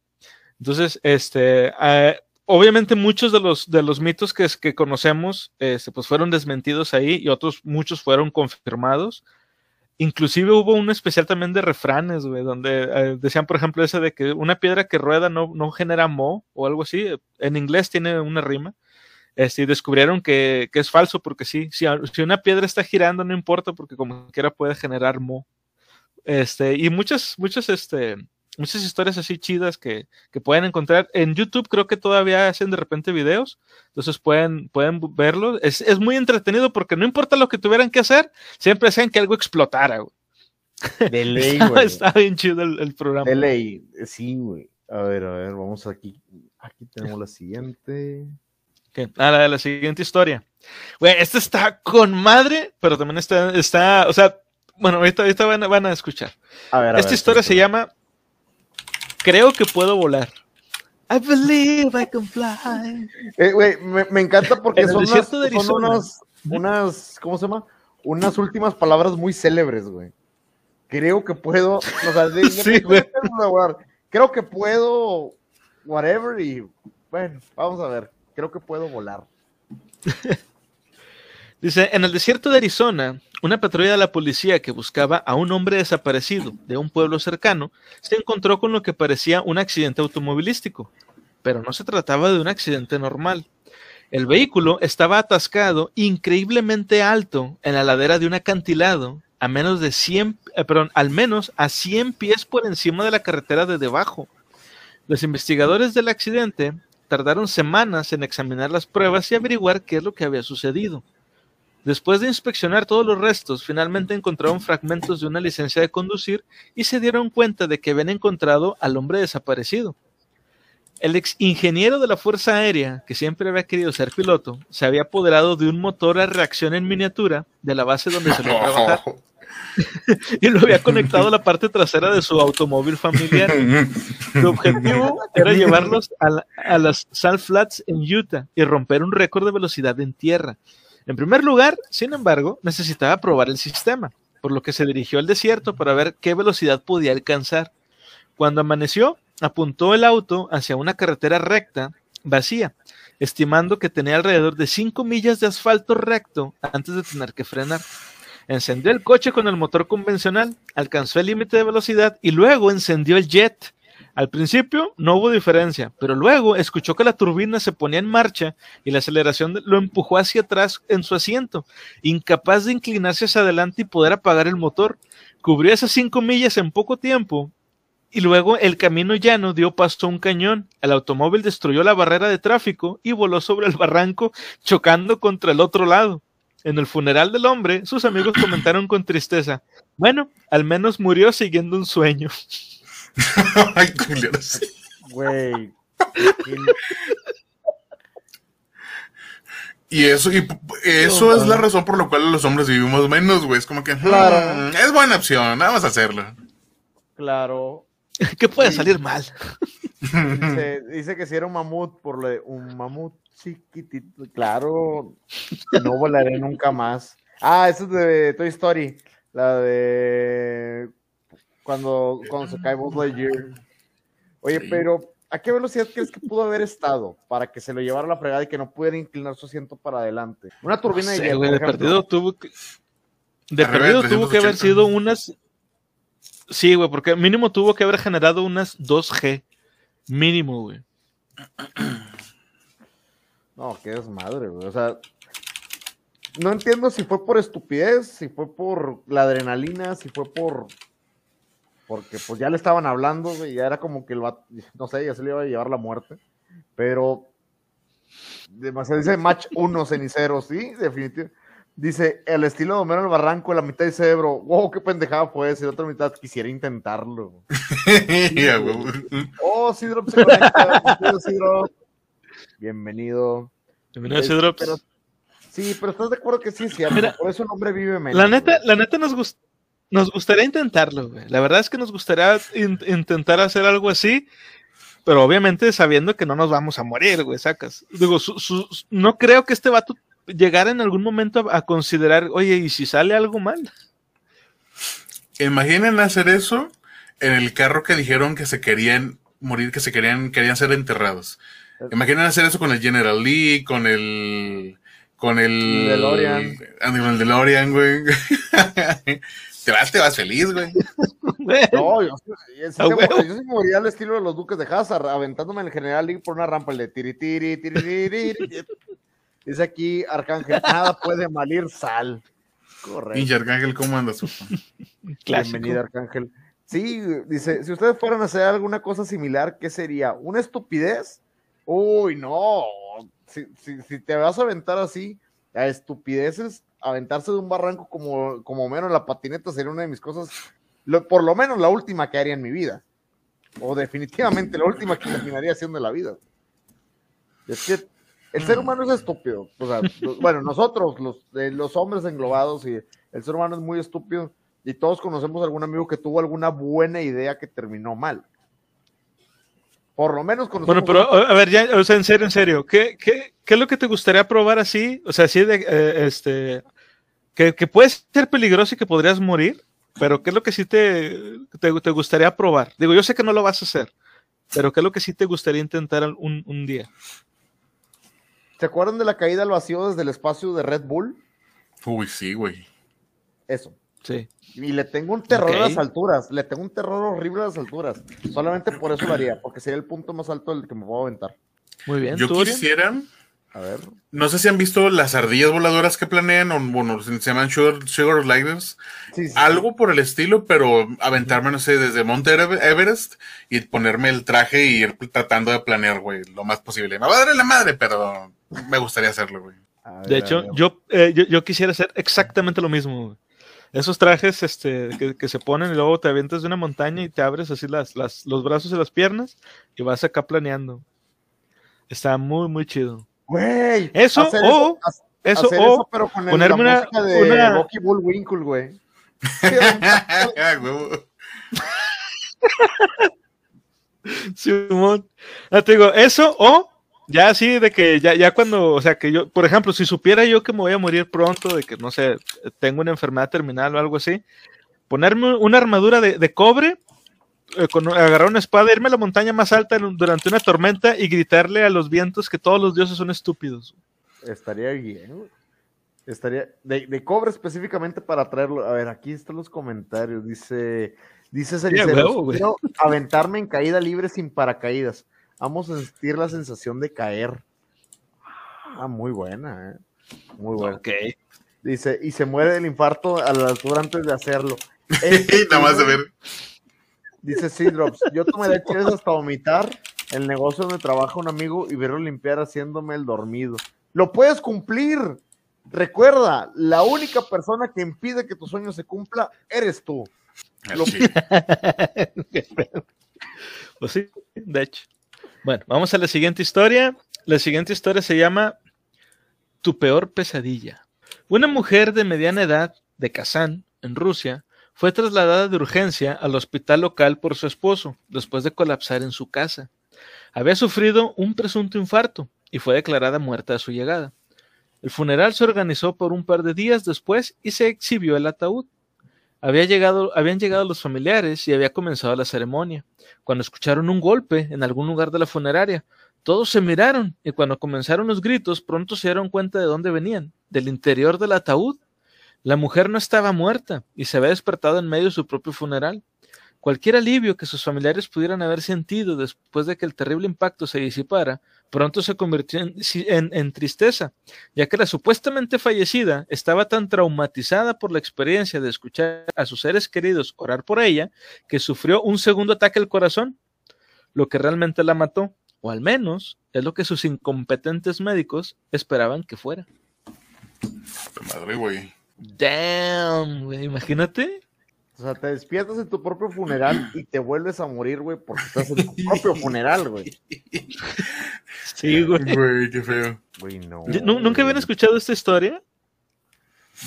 Entonces, este, eh, obviamente muchos de los, de los mitos que, conocemos, este, pues fueron desmentidos ahí y otros, muchos fueron confirmados. Inclusive hubo un especial también de refranes, donde eh, decían, por ejemplo, ese de que una piedra que rueda no, no genera mo o algo así. En inglés tiene una rima. Este, y descubrieron que, que es falso porque sí, si, si una piedra está girando no importa porque como quiera puede generar mo. Este, y muchas, muchas, este, muchas historias así chidas que, que pueden encontrar. En YouTube creo que todavía hacen de repente videos, entonces pueden, pueden verlo. Es, es muy entretenido porque no importa lo que tuvieran que hacer, siempre hacían que algo explotara. güey. De ley, Está, güey. está bien chido el, el programa. De ley, sí, güey. A ver, a ver, vamos aquí. Aquí tenemos la siguiente. Ok, A la, la siguiente historia. Güey, esta está con madre, pero también está, está, o sea, bueno, ahorita, ahorita van, a- van a escuchar. A ver, a Esta ver, historia se llama Creo que puedo volar. I believe I can fly. Eh, güey, me, me encanta porque son, unas, son unas, unas, ¿cómo se llama? Unas últimas palabras muy célebres, güey. Creo que puedo, o sea, de- Sí, creo que puedo, whatever, y bueno, vamos a ver, creo que puedo volar. Dice, en el desierto de Arizona, una patrulla de la policía que buscaba a un hombre desaparecido de un pueblo cercano se encontró con lo que parecía un accidente automovilístico, pero no se trataba de un accidente normal. El vehículo estaba atascado increíblemente alto en la ladera de un acantilado a menos de 100, eh, perdón, al menos a 100 pies por encima de la carretera de debajo. Los investigadores del accidente tardaron semanas en examinar las pruebas y averiguar qué es lo que había sucedido. Después de inspeccionar todos los restos, finalmente encontraron fragmentos de una licencia de conducir y se dieron cuenta de que habían encontrado al hombre desaparecido. El ex ingeniero de la Fuerza Aérea, que siempre había querido ser piloto, se había apoderado de un motor a reacción en miniatura de la base donde se lo trabajar y lo había conectado a la parte trasera de su automóvil familiar. Su objetivo era llevarlos a, la- a las Salt Flats en Utah y romper un récord de velocidad en tierra. En primer lugar, sin embargo, necesitaba probar el sistema, por lo que se dirigió al desierto para ver qué velocidad podía alcanzar. Cuando amaneció, apuntó el auto hacia una carretera recta, vacía, estimando que tenía alrededor de 5 millas de asfalto recto antes de tener que frenar. Encendió el coche con el motor convencional, alcanzó el límite de velocidad y luego encendió el jet. Al principio no hubo diferencia, pero luego escuchó que la turbina se ponía en marcha y la aceleración lo empujó hacia atrás en su asiento, incapaz de inclinarse hacia adelante y poder apagar el motor. Cubrió esas cinco millas en poco tiempo y luego el camino llano dio paso a un cañón. El automóvil destruyó la barrera de tráfico y voló sobre el barranco, chocando contra el otro lado. En el funeral del hombre, sus amigos comentaron con tristeza, bueno, al menos murió siguiendo un sueño. Ay, culeros. Güey. Y eso, y eso es la razón por la cual los hombres vivimos menos, güey. Es como que, Claro. "Hmm, es buena opción, vamos a hacerlo. Claro. ¿Qué puede salir mal? Dice, dice que si era un mamut, por lo de un mamut chiquitito. Claro, no volaré nunca más. Ah, eso es de Toy Story. La de cuando, cuando se cae Buzz Lightyear. Oye, Sí. pero ¿a qué velocidad crees que pudo haber estado para que se lo llevara a la fregada y que no pudiera inclinar su asiento para adelante? Una No turbina de sé, güey, por de perdido tuvo que. De de perdido tuvo que haber 380. sido unas. Sí, güey, porque mínimo tuvo que haber generado unas 2G. Mínimo, güey. No, qué desmadre, güey. O sea, no entiendo si fue por estupidez, si fue por la adrenalina, si fue por. Porque pues ya le estaban hablando, güey, ya era como que el vato- no sé, ya se le iba a llevar la muerte. Pero. Demasiado dice match 1 cenicero, sí, definitivo. Dice, el estilo de Homero en el Barranco, la mitad dice Ebro, wow, qué pendejada fue esa, y la otra mitad quisiera intentarlo. Ya, güey. Oh, Sidrop se conecta, bienvenido. Bienvenido. Bienvenido, Es- Drops. pero- Sí, pero estás de acuerdo que sí cierto. Mira, por eso el hombre vive menos. La neta, güey. la neta nos, gust- nos gustaría intentarlo, güey. La verdad es que nos gustaría in- intentar hacer algo así, pero obviamente sabiendo que no nos vamos a morir, güey, sacas. Digo, su- su- no creo que este vato llegara en algún momento a, a considerar, oye, ¿y si sale algo mal? Imaginen hacer eso en el carro que dijeron que se querían morir, que se querían, querían ser enterrados. Imaginen hacer eso con el General Lee, con el. Con el. DeLorean. Con el DeLorean, güey. te vas, te vas feliz, güey. No, yo, sí- yo sí yo moría al estilo de los duques de Hazard, aventándome en el General League por una rampa el de tiri tiri tiri tiri. tiri. Dice aquí Arcángel, nada puede malir sal. Correcto. Pinche Arcángel, ¿cómo andas? Bienvenido, Arcángel. Sí, dice, si ustedes fueran a hacer alguna cosa similar, ¿qué sería? ¿Una estupidez? Uy, no. Si, si- si te vas a aventar así, a estupideces, aventarse de un barranco como, como menos la patineta sería una de mis cosas, lo- por lo menos la última que haría en mi vida. O definitivamente la última que terminaría haciendo en la vida. Es que el ser humano es estúpido. O sea, bueno, nosotros, los, eh, los hombres englobados, y el ser humano es muy estúpido. Y todos conocemos algún amigo que tuvo alguna buena idea que terminó mal. Por lo menos conocemos. Bueno, pero a ver, ya, o sea, en serio, en serio, ¿qué, qué, qué es lo que te gustaría probar así? O sea, así de, eh, este, que, que puede ser peligroso y que podrías morir, pero ¿qué es lo que sí te, te, te gustaría probar? Digo, yo sé que no lo vas a hacer, pero ¿qué es lo que sí te gustaría intentar un, un día? ¿Se acuerdan de la caída al vacío desde el espacio de Red Bull? Uy, sí, güey. Eso. Sí. Y le tengo un terror a las alturas. Le tengo un terror horrible a las alturas. Solamente por eso lo haría, porque sería el punto más alto del que me puedo aventar. Muy bien. Yo ¿tú, Orión? A ver. No sé si han visto las ardillas voladoras que planean, o bueno, se llaman Sugar, sugar. Sí, sí. Algo por el estilo, pero aventarme, no sé, desde Monte Ever- Everest y ponerme el traje y ir tratando de planear, güey, lo más posible. Me va a dar la madre, pero me gustaría hacerlo, güey. De hecho, yo, eh, yo, yo quisiera hacer exactamente lo mismo. güey. Esos trajes este, que, que se ponen y luego te avientas de una montaña y te abres así las, las, los brazos y las piernas y vas acá planeando. Está muy, muy chido. Güey. Eso, o- Eso, hacer o eso, pero con el- ponerme la una- de una- Rocky Bullwinkle, güey. Simón. Ah, te digo, eso o ya así de que ya, ya cuando, o sea, que yo, por ejemplo, si supiera yo que me voy a morir pronto, de que no sé, tengo una enfermedad terminal o algo así, ponerme una armadura de, de cobre, agarrar una espada, irme a la montaña más alta durante una tormenta y gritarle a los vientos que todos los dioses son estúpidos. Estaría bien, güey. Estaría de, de cobre específicamente para traerlo. A ver, aquí están los comentarios. Dice, dice quiero aventarme en caída libre sin paracaídas. Vamos a sentir la sensación de caer. Ah, muy buena, eh. Muy buena. Ok. Dice, y se muere del infarto a la altura antes de hacerlo. Este, Nada más de ver. Dice Seedrops, yo tomaré cheves hasta vomitar el negocio donde trabaja un amigo y verlo limpiar haciéndome el dormido. Lo puedes cumplir. Recuerda, la única persona que impide que tu sueño se cumpla eres tú. Lo-. Pues sí, de hecho. Bueno, vamos a la siguiente historia. La siguiente historia se llama Tu peor pesadilla. Una mujer de mediana edad de Kazán, en Rusia, fue trasladada de urgencia al hospital local por su esposo, después de colapsar en su casa. Había sufrido un presunto infarto y fue declarada muerta a su llegada. El funeral se organizó por un par de días después y se exhibió el ataúd. Había llegado, habían llegado los familiares y había comenzado la ceremonia, cuando escucharon un golpe en algún lugar de la funeraria. Todos se miraron y cuando comenzaron los gritos pronto se dieron cuenta de dónde venían, del interior del ataúd. La mujer no estaba muerta y se había despertado en medio de su propio funeral. Cualquier alivio que sus familiares pudieran haber sentido después de que el terrible impacto se disipara, pronto se convirtió en, tristeza, ya que la supuestamente fallecida estaba tan traumatizada por la experiencia de escuchar a sus seres queridos orar por ella, que sufrió un segundo ataque al corazón, lo que realmente la mató, o al menos es lo que sus incompetentes médicos esperaban que fuera. Madre, güey. Damn, güey, imagínate. O sea, te despiertas en tu propio funeral y te vuelves a morir, güey, porque estás en tu propio funeral, güey. Sí, güey. Güey, qué feo. Güey, no. ¿Nunca habían escuchado esta historia?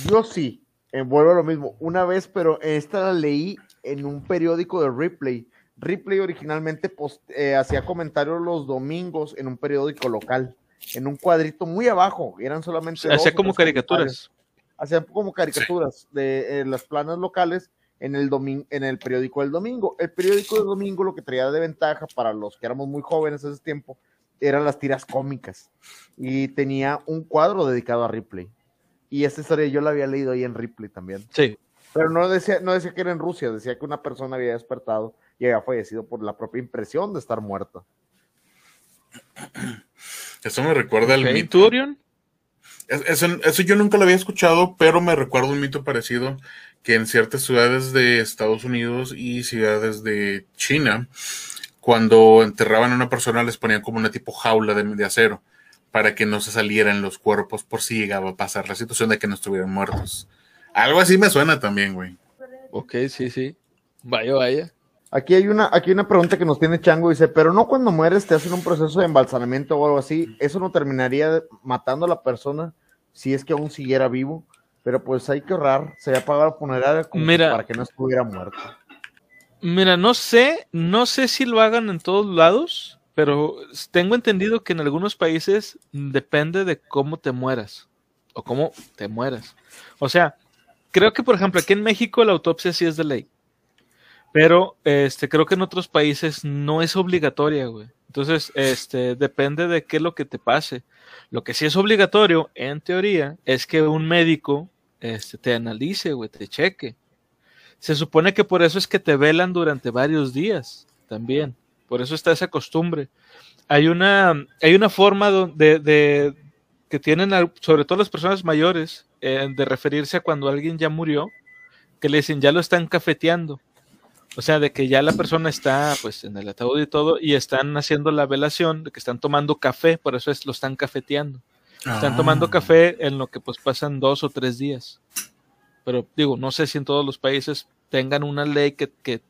Yo sí, eh, vuelvo a lo mismo. Una vez, pero esta la leí en un periódico de Ripley. Ripley originalmente eh, hacía comentarios los domingos en un periódico local, en un cuadrito muy abajo, eran solamente... Hacía como caricaturas. Hacían como caricaturas de las planas locales en el, en el periódico del domingo. El periódico del domingo lo que traía de ventaja para los que éramos muy jóvenes en ese tiempo eran las tiras cómicas y tenía un cuadro dedicado a Ripley. Y esta historia yo la había leído ahí en Ripley también. Sí. Pero no decía, no decía que era en Rusia, decía que una persona había despertado y había fallecido por la propia impresión de estar muerta. Eso me recuerda al mito. Eso, eso, yo nunca lo había escuchado, pero me recuerda un mito parecido que en ciertas ciudades de Estados Unidos y ciudades de China, cuando enterraban a una persona les ponían como una tipo jaula de, acero para que no se salieran los cuerpos por si llegaba a pasar la situación de que no estuvieran muertos. Algo así me suena también, güey. Ok, sí, sí. Vaya, vaya. Aquí hay una, aquí hay una pregunta que nos tiene Chango, dice, pero no cuando mueres te hacen un proceso de embalsamamiento o algo así, ¿eso no terminaría matando a la persona si es que aún siguiera vivo? Pero pues hay que ahorrar, se había pagado la funeraria como para que no estuviera muerto. Mira, no sé, no sé si lo hagan en todos lados, pero tengo entendido que en algunos países depende de cómo te mueras o cómo te mueras. O sea, creo que por ejemplo aquí en México la autopsia sí es de ley. Pero este creo que en otros países no es obligatoria, güey. Entonces, este depende de qué es lo que te pase. Lo que sí es obligatorio, en teoría, es que un médico este, te analice, güey, te cheque. Se supone que por eso es que te velan durante varios días también. Por eso está esa costumbre. Hay una, hay una forma de, de que tienen, sobre todo las personas mayores, eh, de referirse a cuando alguien ya murió, que le dicen ya lo están cafeteando. O sea, de que ya la persona está pues en el ataúd y todo, y están haciendo la velación, de que están tomando café, por eso es, lo están cafeteando. Están tomando ah. café en lo que pues pasan dos o tres días. Pero digo, no sé si en todos los países tengan una ley que... Que,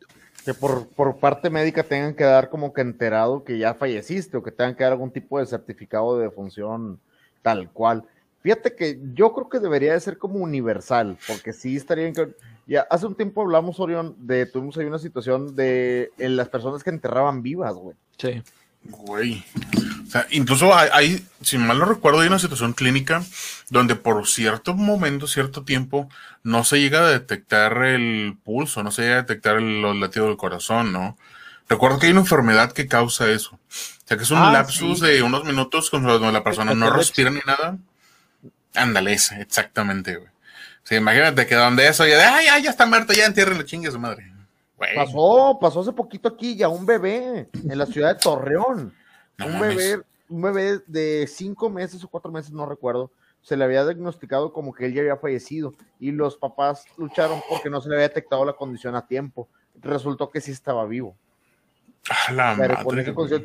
que por, por parte médica tengan que dar como que enterado que ya falleciste o que tengan que dar algún tipo de certificado de defunción tal cual. Fíjate que yo creo que debería de ser como universal, porque sí estaría en Ya hace un tiempo hablamos, Orión, de, tuvimos ahí una situación de en las personas que enterraban vivas, güey. Sí. Güey. O sea, incluso hay, si mal no recuerdo, hay una situación clínica donde por cierto momento, cierto tiempo, no se llega a detectar el pulso, no se llega a detectar los latidos del corazón, ¿no? Recuerdo que hay una enfermedad que causa eso. O sea, que es un ah, lapsus de unos minutos cuando la persona no respira ni nada. Ándale, exactamente, güey. Sí, imagínate que donde eso ya de, ay, ya está muerto, ya entierren la chingue su madre. Pasó, pasó hace poquito aquí ya un bebé en la ciudad de Torreón. un bebé, un bebé de cinco meses o cuatro meses, no recuerdo, se le había diagnosticado como que él ya había fallecido y los papás lucharon porque no se le había detectado la condición a tiempo. Resultó que sí estaba vivo.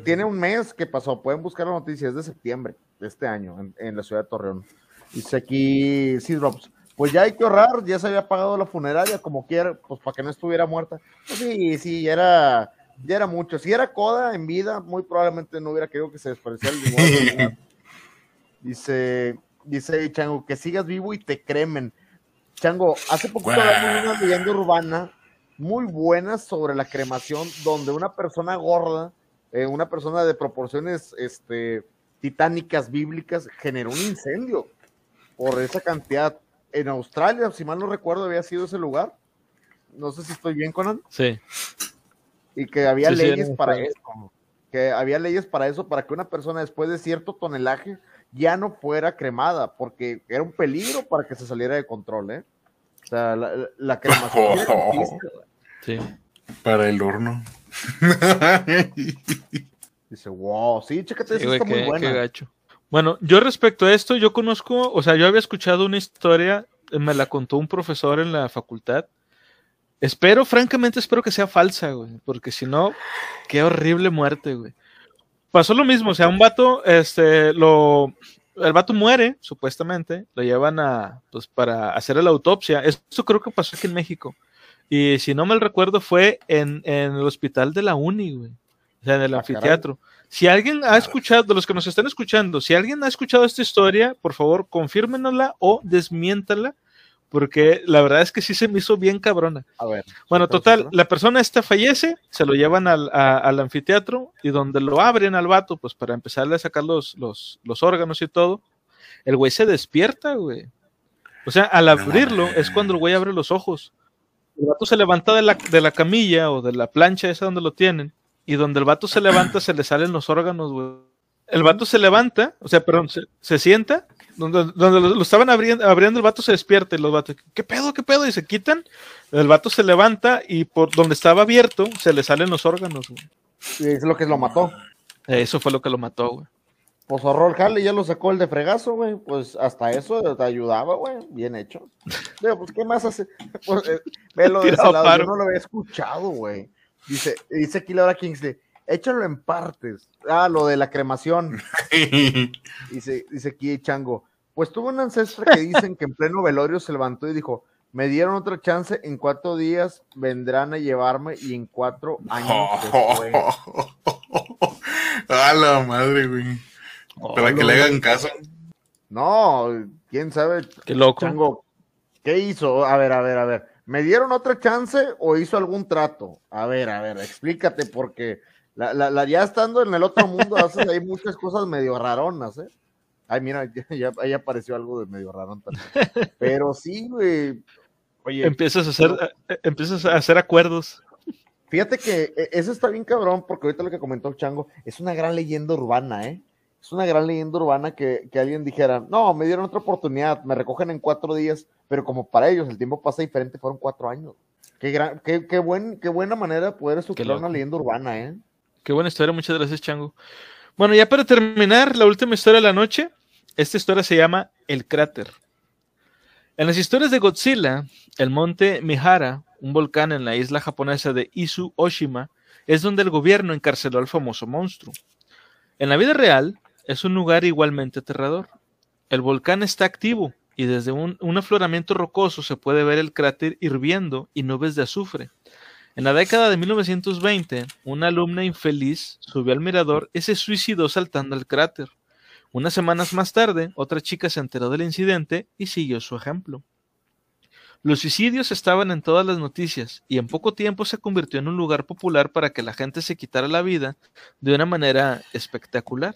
tiene un mes que pasó, pueden buscar la noticia, es de septiembre de este año en, la ciudad de Torreón. Dice aquí, sí, Robs, pues ya hay que ahorrar, ya se había pagado la funeraria como quiera, pues para que no estuviera muerta. Pues sí, sí, ya era, ya era mucho. Si era Coda en vida, muy probablemente no hubiera querido que se despreciara el dinero. dice, dice Chango, que sigas vivo y te cremen. Chango, hace poco hablamos una leyenda urbana muy buena sobre la cremación, donde una persona gorda eh, una persona de proporciones este, titánicas bíblicas generó un incendio por esa cantidad. En Australia, si mal no recuerdo, había sido ese lugar. No sé si estoy bien, Conan. Sí. Y que había Sí, sí, leyes para eso. Que había leyes para eso, para que una persona después de cierto tonelaje ya no fuera cremada, porque era un peligro para que se saliera de control, ¿eh? O sea, la, la- cremación. Sí. Para el horno. Dice, wow, sí, chécate, Sí, güey, está muy qué- buena. qué gacho. Bueno, yo respecto a esto, yo conozco, o sea, yo había escuchado una historia, eh, me la contó un profesor en la facultad. Espero, francamente, espero que sea falsa, güey, porque si no, qué horrible muerte, güey. Pasó lo mismo, o sea, un vato, este, lo, el vato muere, supuestamente, lo llevan a, pues, para hacer la autopsia. Esto creo que pasó aquí en México. Y si no mal recuerdo, fue en, en el hospital de la Uni, güey. O sea, en el Ah, caray. Si alguien ha escuchado, de los que nos están escuchando, si alguien ha escuchado esta historia, por favor, confírmenosla o desmiéntala, porque la verdad es que sí se me hizo bien cabrona. A ver. Bueno, total, la persona esta fallece, se lo llevan al, a- al anfiteatro y donde lo abren al vato, pues para empezarle a sacar los, los, los órganos y todo, el güey se despierta, güey. O sea, al abrirlo es cuando el güey abre los ojos. El vato se levanta de la, de la camilla o de la plancha esa donde lo tienen y donde el vato se levanta se le salen los órganos, güey. El vato se levanta, o sea, perdón, se, se sienta, donde, donde lo, lo estaban abriendo, abriendo, el vato se despierta y los vatos, ¿qué pedo, qué pedo? Y se quitan, el vato se levanta y por donde estaba abierto se le salen los órganos, güey. Y es lo que lo mató. Eso fue lo que lo mató, güey. Pues ahorró el jale ya lo sacó el de fregazo, güey. Pues hasta eso te ayudaba, güey. Bien hecho. Digo, pues, ¿qué más hace? Pues, eh, velo de ese lado. Yo no lo había escuchado, güey. Dice, dice aquí Laura Kingsley, échalo en partes. Ah, lo de la cremación. Dice, dice aquí Chango. Pues tuvo un ancestro que dicen que en pleno velorio se levantó y dijo, me dieron otra chance, en cuatro días vendrán a llevarme y en cuatro años después. A la madre, güey. Para que le hagan caso. No, quién sabe, Qué loco. Chango, ¿qué hizo? A ver, a ver, a ver. ¿Me dieron otra chance o hizo algún trato? A ver, a ver, explícate, porque la, la, la- ya estando en el otro mundo haces ahí muchas cosas medio raronas, ¿eh? Ay, mira, ya, ya- ahí apareció algo de medio rarón también. Pero sí, güey. Oye, Empiezas a hacer, eh, empiezas a hacer acuerdos. fíjate que eh, eso está bien cabrón, porque ahorita lo que comentó el Chango es una gran leyenda urbana, ¿eh? Es una gran leyenda urbana que, que alguien dijera, no, me dieron otra oportunidad, me recogen en cuatro días, pero como para ellos el tiempo pasa diferente, fueron cuatro años. Qué, gran, qué, qué, buen, qué buena manera de poder estructurar una leyenda urbana, ¿eh? Qué buena historia, muchas gracias, Chango. Bueno, ya para terminar, la última historia de la noche. Esta historia se llama El Cráter. En las historias de Godzilla, el monte Mihara, un volcán en la isla japonesa de Izu Oshima, es donde el gobierno encarceló al famoso monstruo. En la vida real, es un lugar igualmente aterrador. El volcán está activo y desde un, un afloramiento rocoso se puede ver el cráter hirviendo y nubes de azufre. En la década de 1920, una alumna infeliz subió al mirador y se suicidó saltando al cráter. Unas semanas más tarde, otra chica se enteró del incidente y siguió su ejemplo. Los suicidios estaban en todas las noticias y en poco tiempo se convirtió en un lugar popular para que la gente se quitara la vida de una manera espectacular.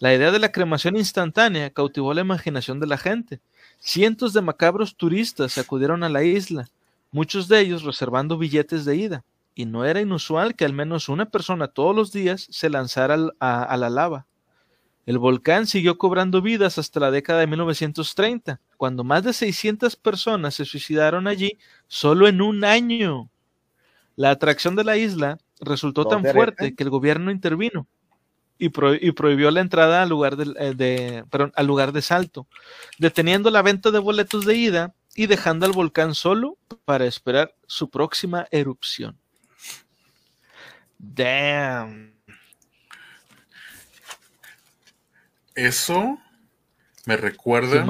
La idea de la cremación instantánea cautivó la imaginación de la gente. Cientos de macabros turistas acudieron a la isla, muchos de ellos reservando billetes de ida, y no era inusual que al menos una persona todos los días se lanzara a, a la lava. El volcán siguió cobrando vidas hasta la década de 1930, cuando más de 600 personas se suicidaron allí solo en un año. La atracción de la isla resultó tan ¿Dónde fuerte que el gobierno intervino y, pro- y prohibió la entrada al lugar, eh, de, perdón, al lugar de salto, deteniendo la venta de boletos de ida y dejando al volcán solo para esperar su próxima erupción. Damn. Eso me ¿Se recuerda,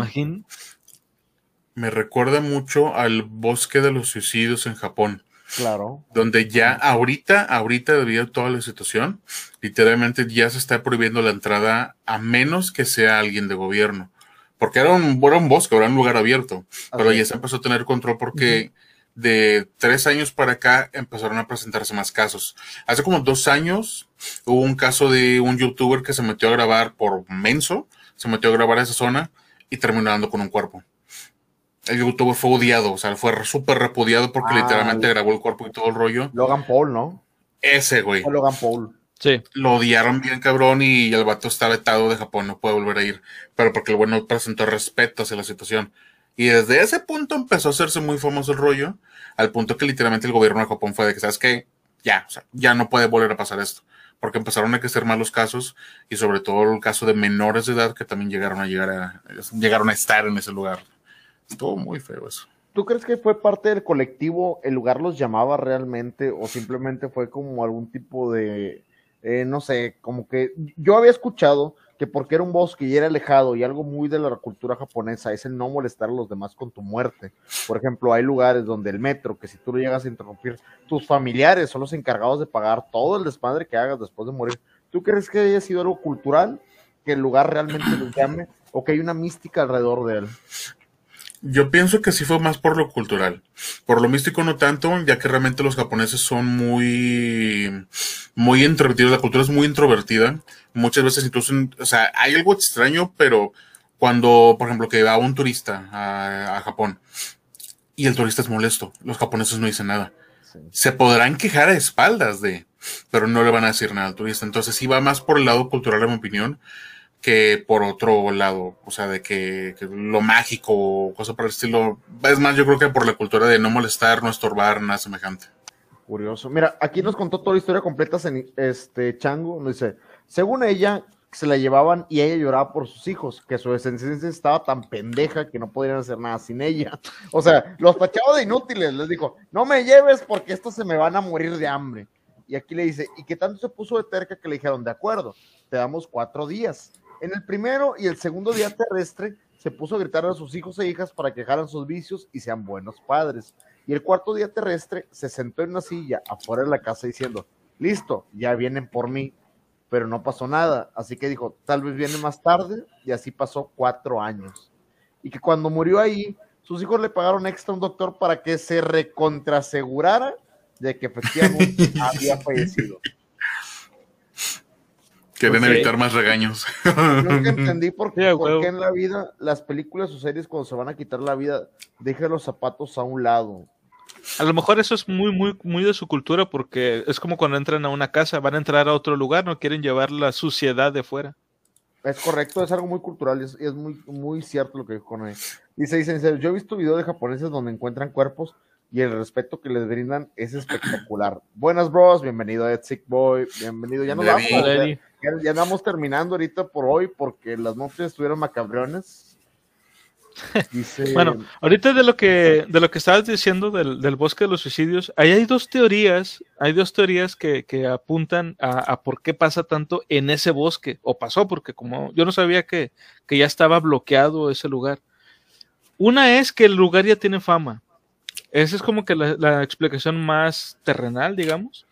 me recuerda mucho al bosque de los suicidios en Japón, Claro. donde ya ahorita, ahorita debido a toda la situación, literalmente ya se está prohibiendo la entrada a menos que sea alguien de gobierno. Porque era un, era un bosque, era un lugar abierto, pero ya se empezó a tener control porque de tres años para acá empezaron a presentarse más casos. Hace como dos años hubo un caso de un youtuber que se metió a grabar por menso, se metió a grabar esa zona y terminó dando con un cuerpo. El youtuber fue odiado, o sea, fue súper repudiado porque Ah, literalmente el- grabó el cuerpo y todo el rollo. Logan Paul, ¿no? Ese, güey. Logan Paul. Sí. Lo odiaron bien cabrón y el vato está vetado de Japón, no puede volver a ir. Pero porque el güey no presentó respeto hacia la situación. Y desde ese punto empezó a hacerse muy famoso el rollo, al punto que literalmente el gobierno de Japón fue de que, ¿sabes qué? Ya, o sea, ya no puede volver a pasar esto. Porque empezaron a crecer más los casos y sobre todo el caso de menores de edad que también llegaron a llegar a, llegaron a estar en ese lugar. Estuvo muy feo eso. ¿Tú crees que fue parte del colectivo? ¿El lugar los llamaba realmente o simplemente fue como algún tipo de, eh, no sé, como que yo había escuchado que porque era un bosque y era alejado y algo muy de la cultura japonesa es el no molestar a los demás con tu muerte. Por ejemplo, hay lugares donde el metro, que si tú lo llegas a interrumpir, tus familiares son los encargados de pagar todo el desmadre que hagas después de morir. ¿Tú crees que haya sido algo cultural? ¿Que el lugar realmente los llame? ¿O que hay una mística alrededor de él? Yo pienso que sí fue más por lo cultural. Por lo místico no tanto, ya que realmente los japoneses son muy, muy introvertidos. La cultura es muy introvertida. Muchas veces incluso, o sea, hay algo extraño, pero cuando, por ejemplo, que va un turista a, a Japón y el turista es molesto, los japoneses no dicen nada. Sí. Se podrán quejar a espaldas de, pero no le van a decir nada al turista. Entonces sí va más por el lado cultural, en mi opinión, que por otro lado, o sea, de que, lo mágico o cosa por el estilo. Es más, yo creo que por la cultura de no molestar, no estorbar, nada semejante. Curioso. Mira, aquí nos contó toda la historia completa Ceni- este Chango. Nos dice, según ella, se la llevaban y ella lloraba por sus hijos, que su descendencia estaba tan pendeja que no podían hacer nada sin ella. O sea, los tachaba de inútiles. Les dijo, no me lleves porque estos se me van a morir de hambre. Y aquí le dice, ¿y qué tanto se puso de terca que le dijeron, de acuerdo, te damos cuatro días? En el primero y el segundo día terrestre se puso a gritar a sus hijos e hijas para que dejaran sus vicios y sean buenos padres. Y el cuarto día terrestre se sentó en una silla afuera de la casa diciendo, listo, ya vienen por mí, pero no pasó nada. Así que dijo, tal vez viene más tarde y así pasó cuatro años. Y que cuando murió ahí, sus hijos le pagaron extra a un doctor para que se recontrasegurara de que efectivamente había fallecido. Quieren Ok. evitar más regaños. Nunca entendí por, a por qué en la vida las películas o series cuando se van a quitar la vida, deja los zapatos a un lado. A lo mejor eso es muy, muy, muy de su cultura porque es como cuando entran a una casa, van a entrar a otro lugar, no quieren llevar la suciedad de fuera. Es correcto, es algo muy cultural, es, es muy, muy cierto lo que dijo Conay. Dice, dice, dice, yo he visto videos de japoneses donde encuentran cuerpos y el respeto que les brindan es espectacular. Buenas, bros, bienvenido a Ed Sick Boy, bienvenido. Ya nos vamos, ya, ya, andamos terminando ahorita por hoy porque las noches estuvieron macabrones. Dice, Bueno, ahorita de lo que de lo que estabas diciendo del, del bosque de los suicidios, ahí hay dos teorías, hay dos teorías que, que apuntan a, a por qué pasa tanto en ese bosque, o pasó, porque como yo no sabía que, que ya estaba bloqueado ese lugar. Una es que el lugar ya tiene fama. Esa es como que la, la explicación más terrenal, digamos.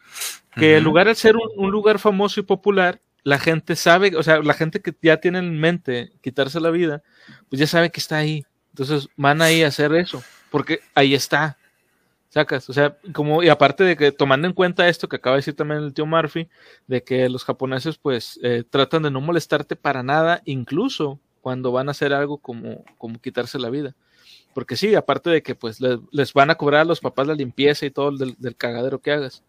Que el Ujú. lugar al ser un, un lugar famoso y popular, la gente sabe, o sea, la gente que ya tiene en mente quitarse la vida, pues ya sabe que está ahí. Entonces van ahí a hacer eso, porque ahí está. Sacas, o sea, como, y aparte de que tomando en cuenta esto que acaba de decir también el tío Murphy, de que los japoneses pues eh, tratan de no molestarte para nada, incluso cuando van a hacer algo como, como quitarse la vida. Porque sí, aparte de que pues le- les, van a cobrar a los papás la limpieza y todo el del, del cagadero que hagas.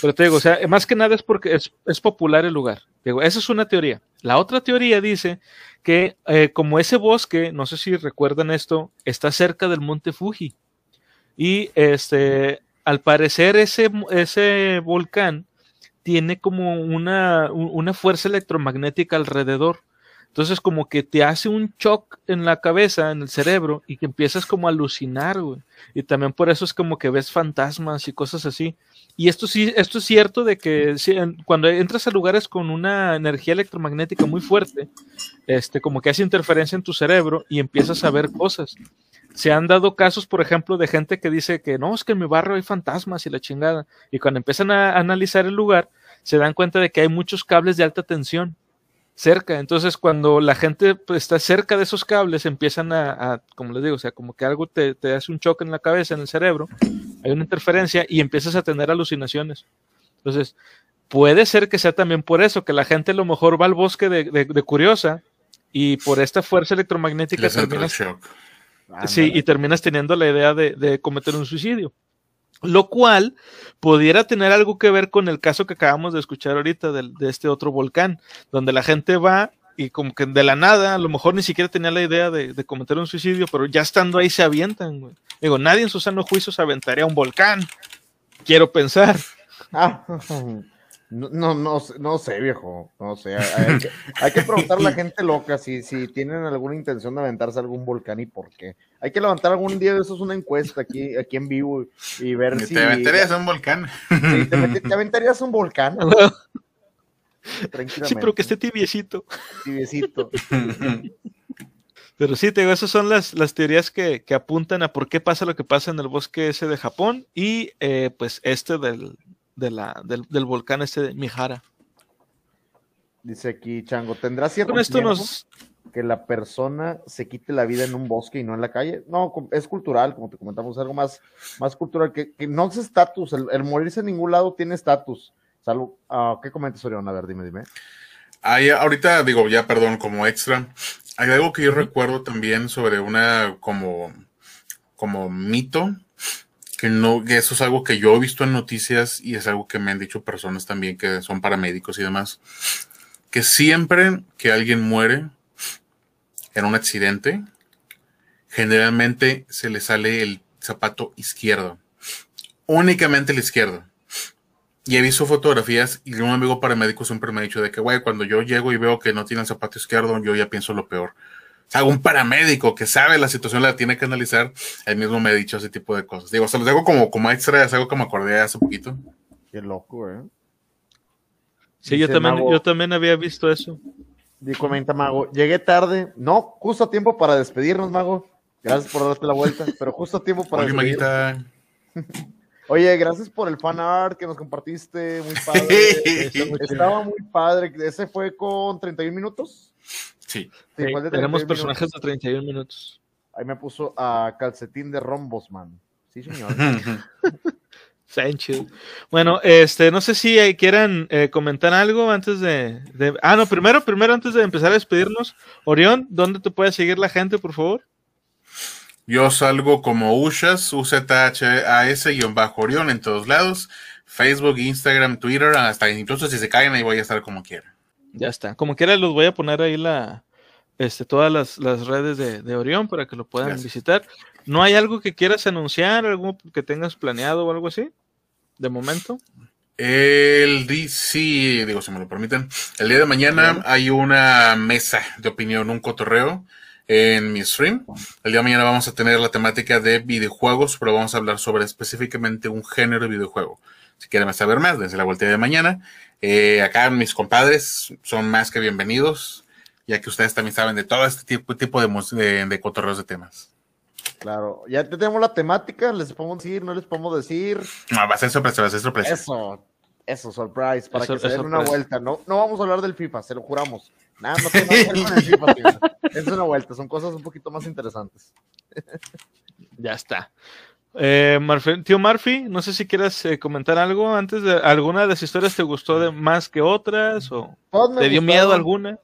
Pero te digo, o sea, más que nada es porque es, popular el lugar. Digo, esa es una teoría. La otra teoría dice que eh, como ese bosque, no sé si recuerdan esto, está cerca del monte Fuji. Y este, al parecer ese, ese volcán tiene como una, un- una fuerza electromagnética alrededor. Entonces como que te hace un shock en la cabeza, en el cerebro, y que empiezas como a alucinar, güey. Y también por eso es como que ves fantasmas y cosas así. Y esto sí, esto es cierto de que cuando entras a lugares con una energía electromagnética muy fuerte, este, como que hace interferencia en tu cerebro y empiezas a ver cosas. Se han dado casos, por ejemplo, de gente que dice que no, es que en mi barrio hay fantasmas y la chingada. Y cuando empiezan a analizar el lugar, se dan cuenta de que hay muchos cables de alta tensión cerca. Entonces, cuando la gente pues, está cerca de esos cables, empiezan a, como les digo, o sea, como que algo te, te, hace un choque en la cabeza, en el cerebro, hay una interferencia y empiezas a tener alucinaciones. Entonces, puede ser que sea también por eso, que la gente a lo mejor va al bosque de, de, de curiosa y por esta fuerza electromagnética terminas, sí, y terminas teniendo la idea de, de cometer un suicidio. Lo cual pudiera tener algo que ver con el caso que acabamos de escuchar ahorita de, este otro volcán, donde la gente va y como que de la nada, a lo mejor ni siquiera tenía la idea de, de cometer un suicidio, pero ya estando ahí se avientan. Güey. Digo, nadie en su sano juicio se aventaría a un volcán. Quiero pensar. Ah, no, no, no, no, sé, viejo. No sé. Hay que, hay que preguntarle a la gente loca si, si tienen alguna intención de aventarse a algún volcán y por qué. Hay que levantar algún día de esos una encuesta aquí, aquí en vivo y ver ¿Te si. ¿Te aventarías a un volcán? Sí, te, te, aventarías a un volcán? Sí, pero que esté tibiecito. Tibiecito. Pero sí, te digo, esas son las, las teorías que, que, apuntan a por qué pasa lo que pasa en el bosque ese de Japón y eh, pues este del, de la, del, del, volcán este de Mihara. Dice aquí Chango, ¿tendrá cierto Con esto nos... que la persona se quite la vida en un bosque y no en la calle? No, es cultural, como te comentamos, algo más, más cultural, que, que no es estatus, el, el, morirse en ningún lado tiene estatus. Salud. Uh, ¿Qué comentas, Orión? A ver, dime, dime. Hay, ahorita digo, ya perdón, como extra, hay algo que yo recuerdo también sobre una como, como mito, que no, que eso es algo que yo he visto en noticias y es algo que me han dicho personas también que son paramédicos y demás, que siempre que alguien muere en un accidente, generalmente se le sale el zapato izquierdo, únicamente el izquierdo. Y he visto fotografías y un amigo paramédico siempre me ha dicho de que, güey, cuando yo llego y veo que no tiene el zapato izquierdo, yo ya pienso lo peor. Un paramédico que sabe la situación, la tiene que analizar, él mismo me ha dicho ese tipo de cosas. Digo, se los dejo como, como extra, es algo que me acordé hace poquito. Qué loco, ¿eh? Sí, yo también, Mago, yo también había visto eso. Y comenta Mago, llegué tarde, no, justo a tiempo para despedirnos, Mago. Gracias por darte la vuelta, pero justo a tiempo para Oye, despedirnos. Oye, gracias por el fan art que nos compartiste, muy padre. Estaba muy padre. ¿Ese fue con 31 minutos? Sí. sí tenemos personajes minutos. de 31 minutos. Ahí me puso a calcetín de rombos, man. Sí, señor. Sánchez. Bueno, este, no sé si quieran eh, comentar algo antes de, de, Ah, no, primero, primero antes de empezar a despedirnos. Orión, ¿dónde te puede seguir la gente, por favor? Yo salgo como Ushas, UZHAS-Orión en todos lados. Facebook, Instagram, Twitter, hasta incluso si se caen ahí voy a estar como quiera. Ya está. Como quiera los voy a poner ahí la, este, todas las, las redes de, de, Orión para que lo puedan Gracias. visitar. ¿No hay algo que quieras anunciar, algo que tengas planeado o algo así? De momento. El día, sí, digo, si me lo permiten. El día de mañana sí. hay una mesa de opinión, un cotorreo en mi stream. El día de mañana vamos a tener la temática de videojuegos, pero vamos a hablar sobre específicamente un género de videojuego. Si quieren saber más, desde la vuelta de mañana. Eh, acá mis compadres son más que bienvenidos, ya que ustedes también saben de todo este tipo, tipo de, de, de cotorreos de temas. Claro, ya tenemos la temática, les podemos decir, no les podemos decir. No, va a ser sorpresa, va a ser sorpresa. Eso, eso, surprise, para eso, que se den una vuelta. No, no vamos a hablar del FIFA, se lo juramos. Nada, no tiene nada que ver con el FIFA, tío. Es una vuelta, son cosas un poquito más interesantes. ya está. Eh, Murphy, tío Murphy, no sé si quieras eh, comentar algo antes de alguna de las historias te gustó de más que otras o te dio miedo alguna.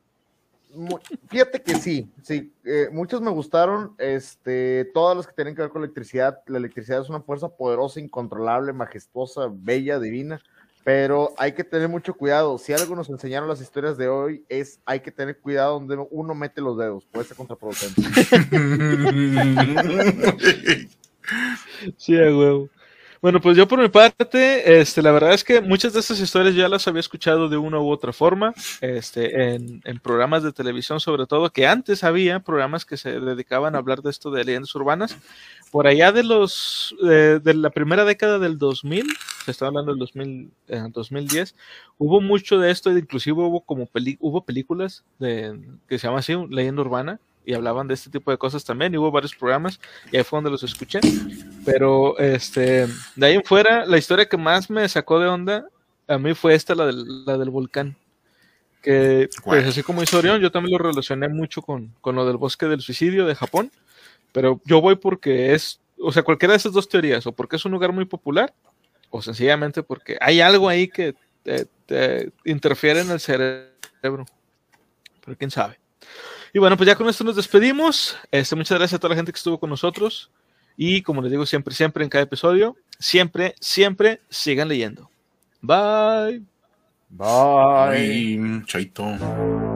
Fíjate que sí, sí, eh, muchos me gustaron, este, todas las que tienen que ver con electricidad. La electricidad es una fuerza poderosa, incontrolable, majestuosa, bella, divina, pero hay que tener mucho cuidado. Si algo nos enseñaron las historias de hoy es hay que tener cuidado donde uno mete los dedos, puede ser contraproducente. sí, huevo. Bueno, pues yo por mi parte, este, la verdad es que muchas de estas historias ya las había escuchado de una u otra forma, este, en, en, programas de televisión sobre todo, que antes había programas que se dedicaban a hablar de esto de leyendas urbanas. Por allá de los, eh, de la primera década del 2000, se está hablando del 2000, eh, 2010, hubo mucho de esto, inclusive hubo como peli hubo películas de, que se llama así, leyenda urbana, y hablaban de este tipo de cosas también, y hubo varios programas, y ahí fue donde los escuché. Pero este, de ahí en fuera, la historia que más me sacó de onda a mí fue esta, la del, la del volcán. Que, pues así como hizo Orión, yo también lo relacioné mucho con, con lo del bosque del suicidio de Japón. Pero yo voy porque es, o sea, cualquiera de esas dos teorías, o porque es un lugar muy popular, o sencillamente porque hay algo ahí que te, te interfiere en el cerebro. Pero quién sabe. Y bueno, pues ya con esto nos despedimos. Este, muchas gracias a toda la gente que estuvo con nosotros. Y como les digo siempre, siempre en cada episodio, siempre, siempre sigan leyendo. Bye. Bye. Ay, chaito.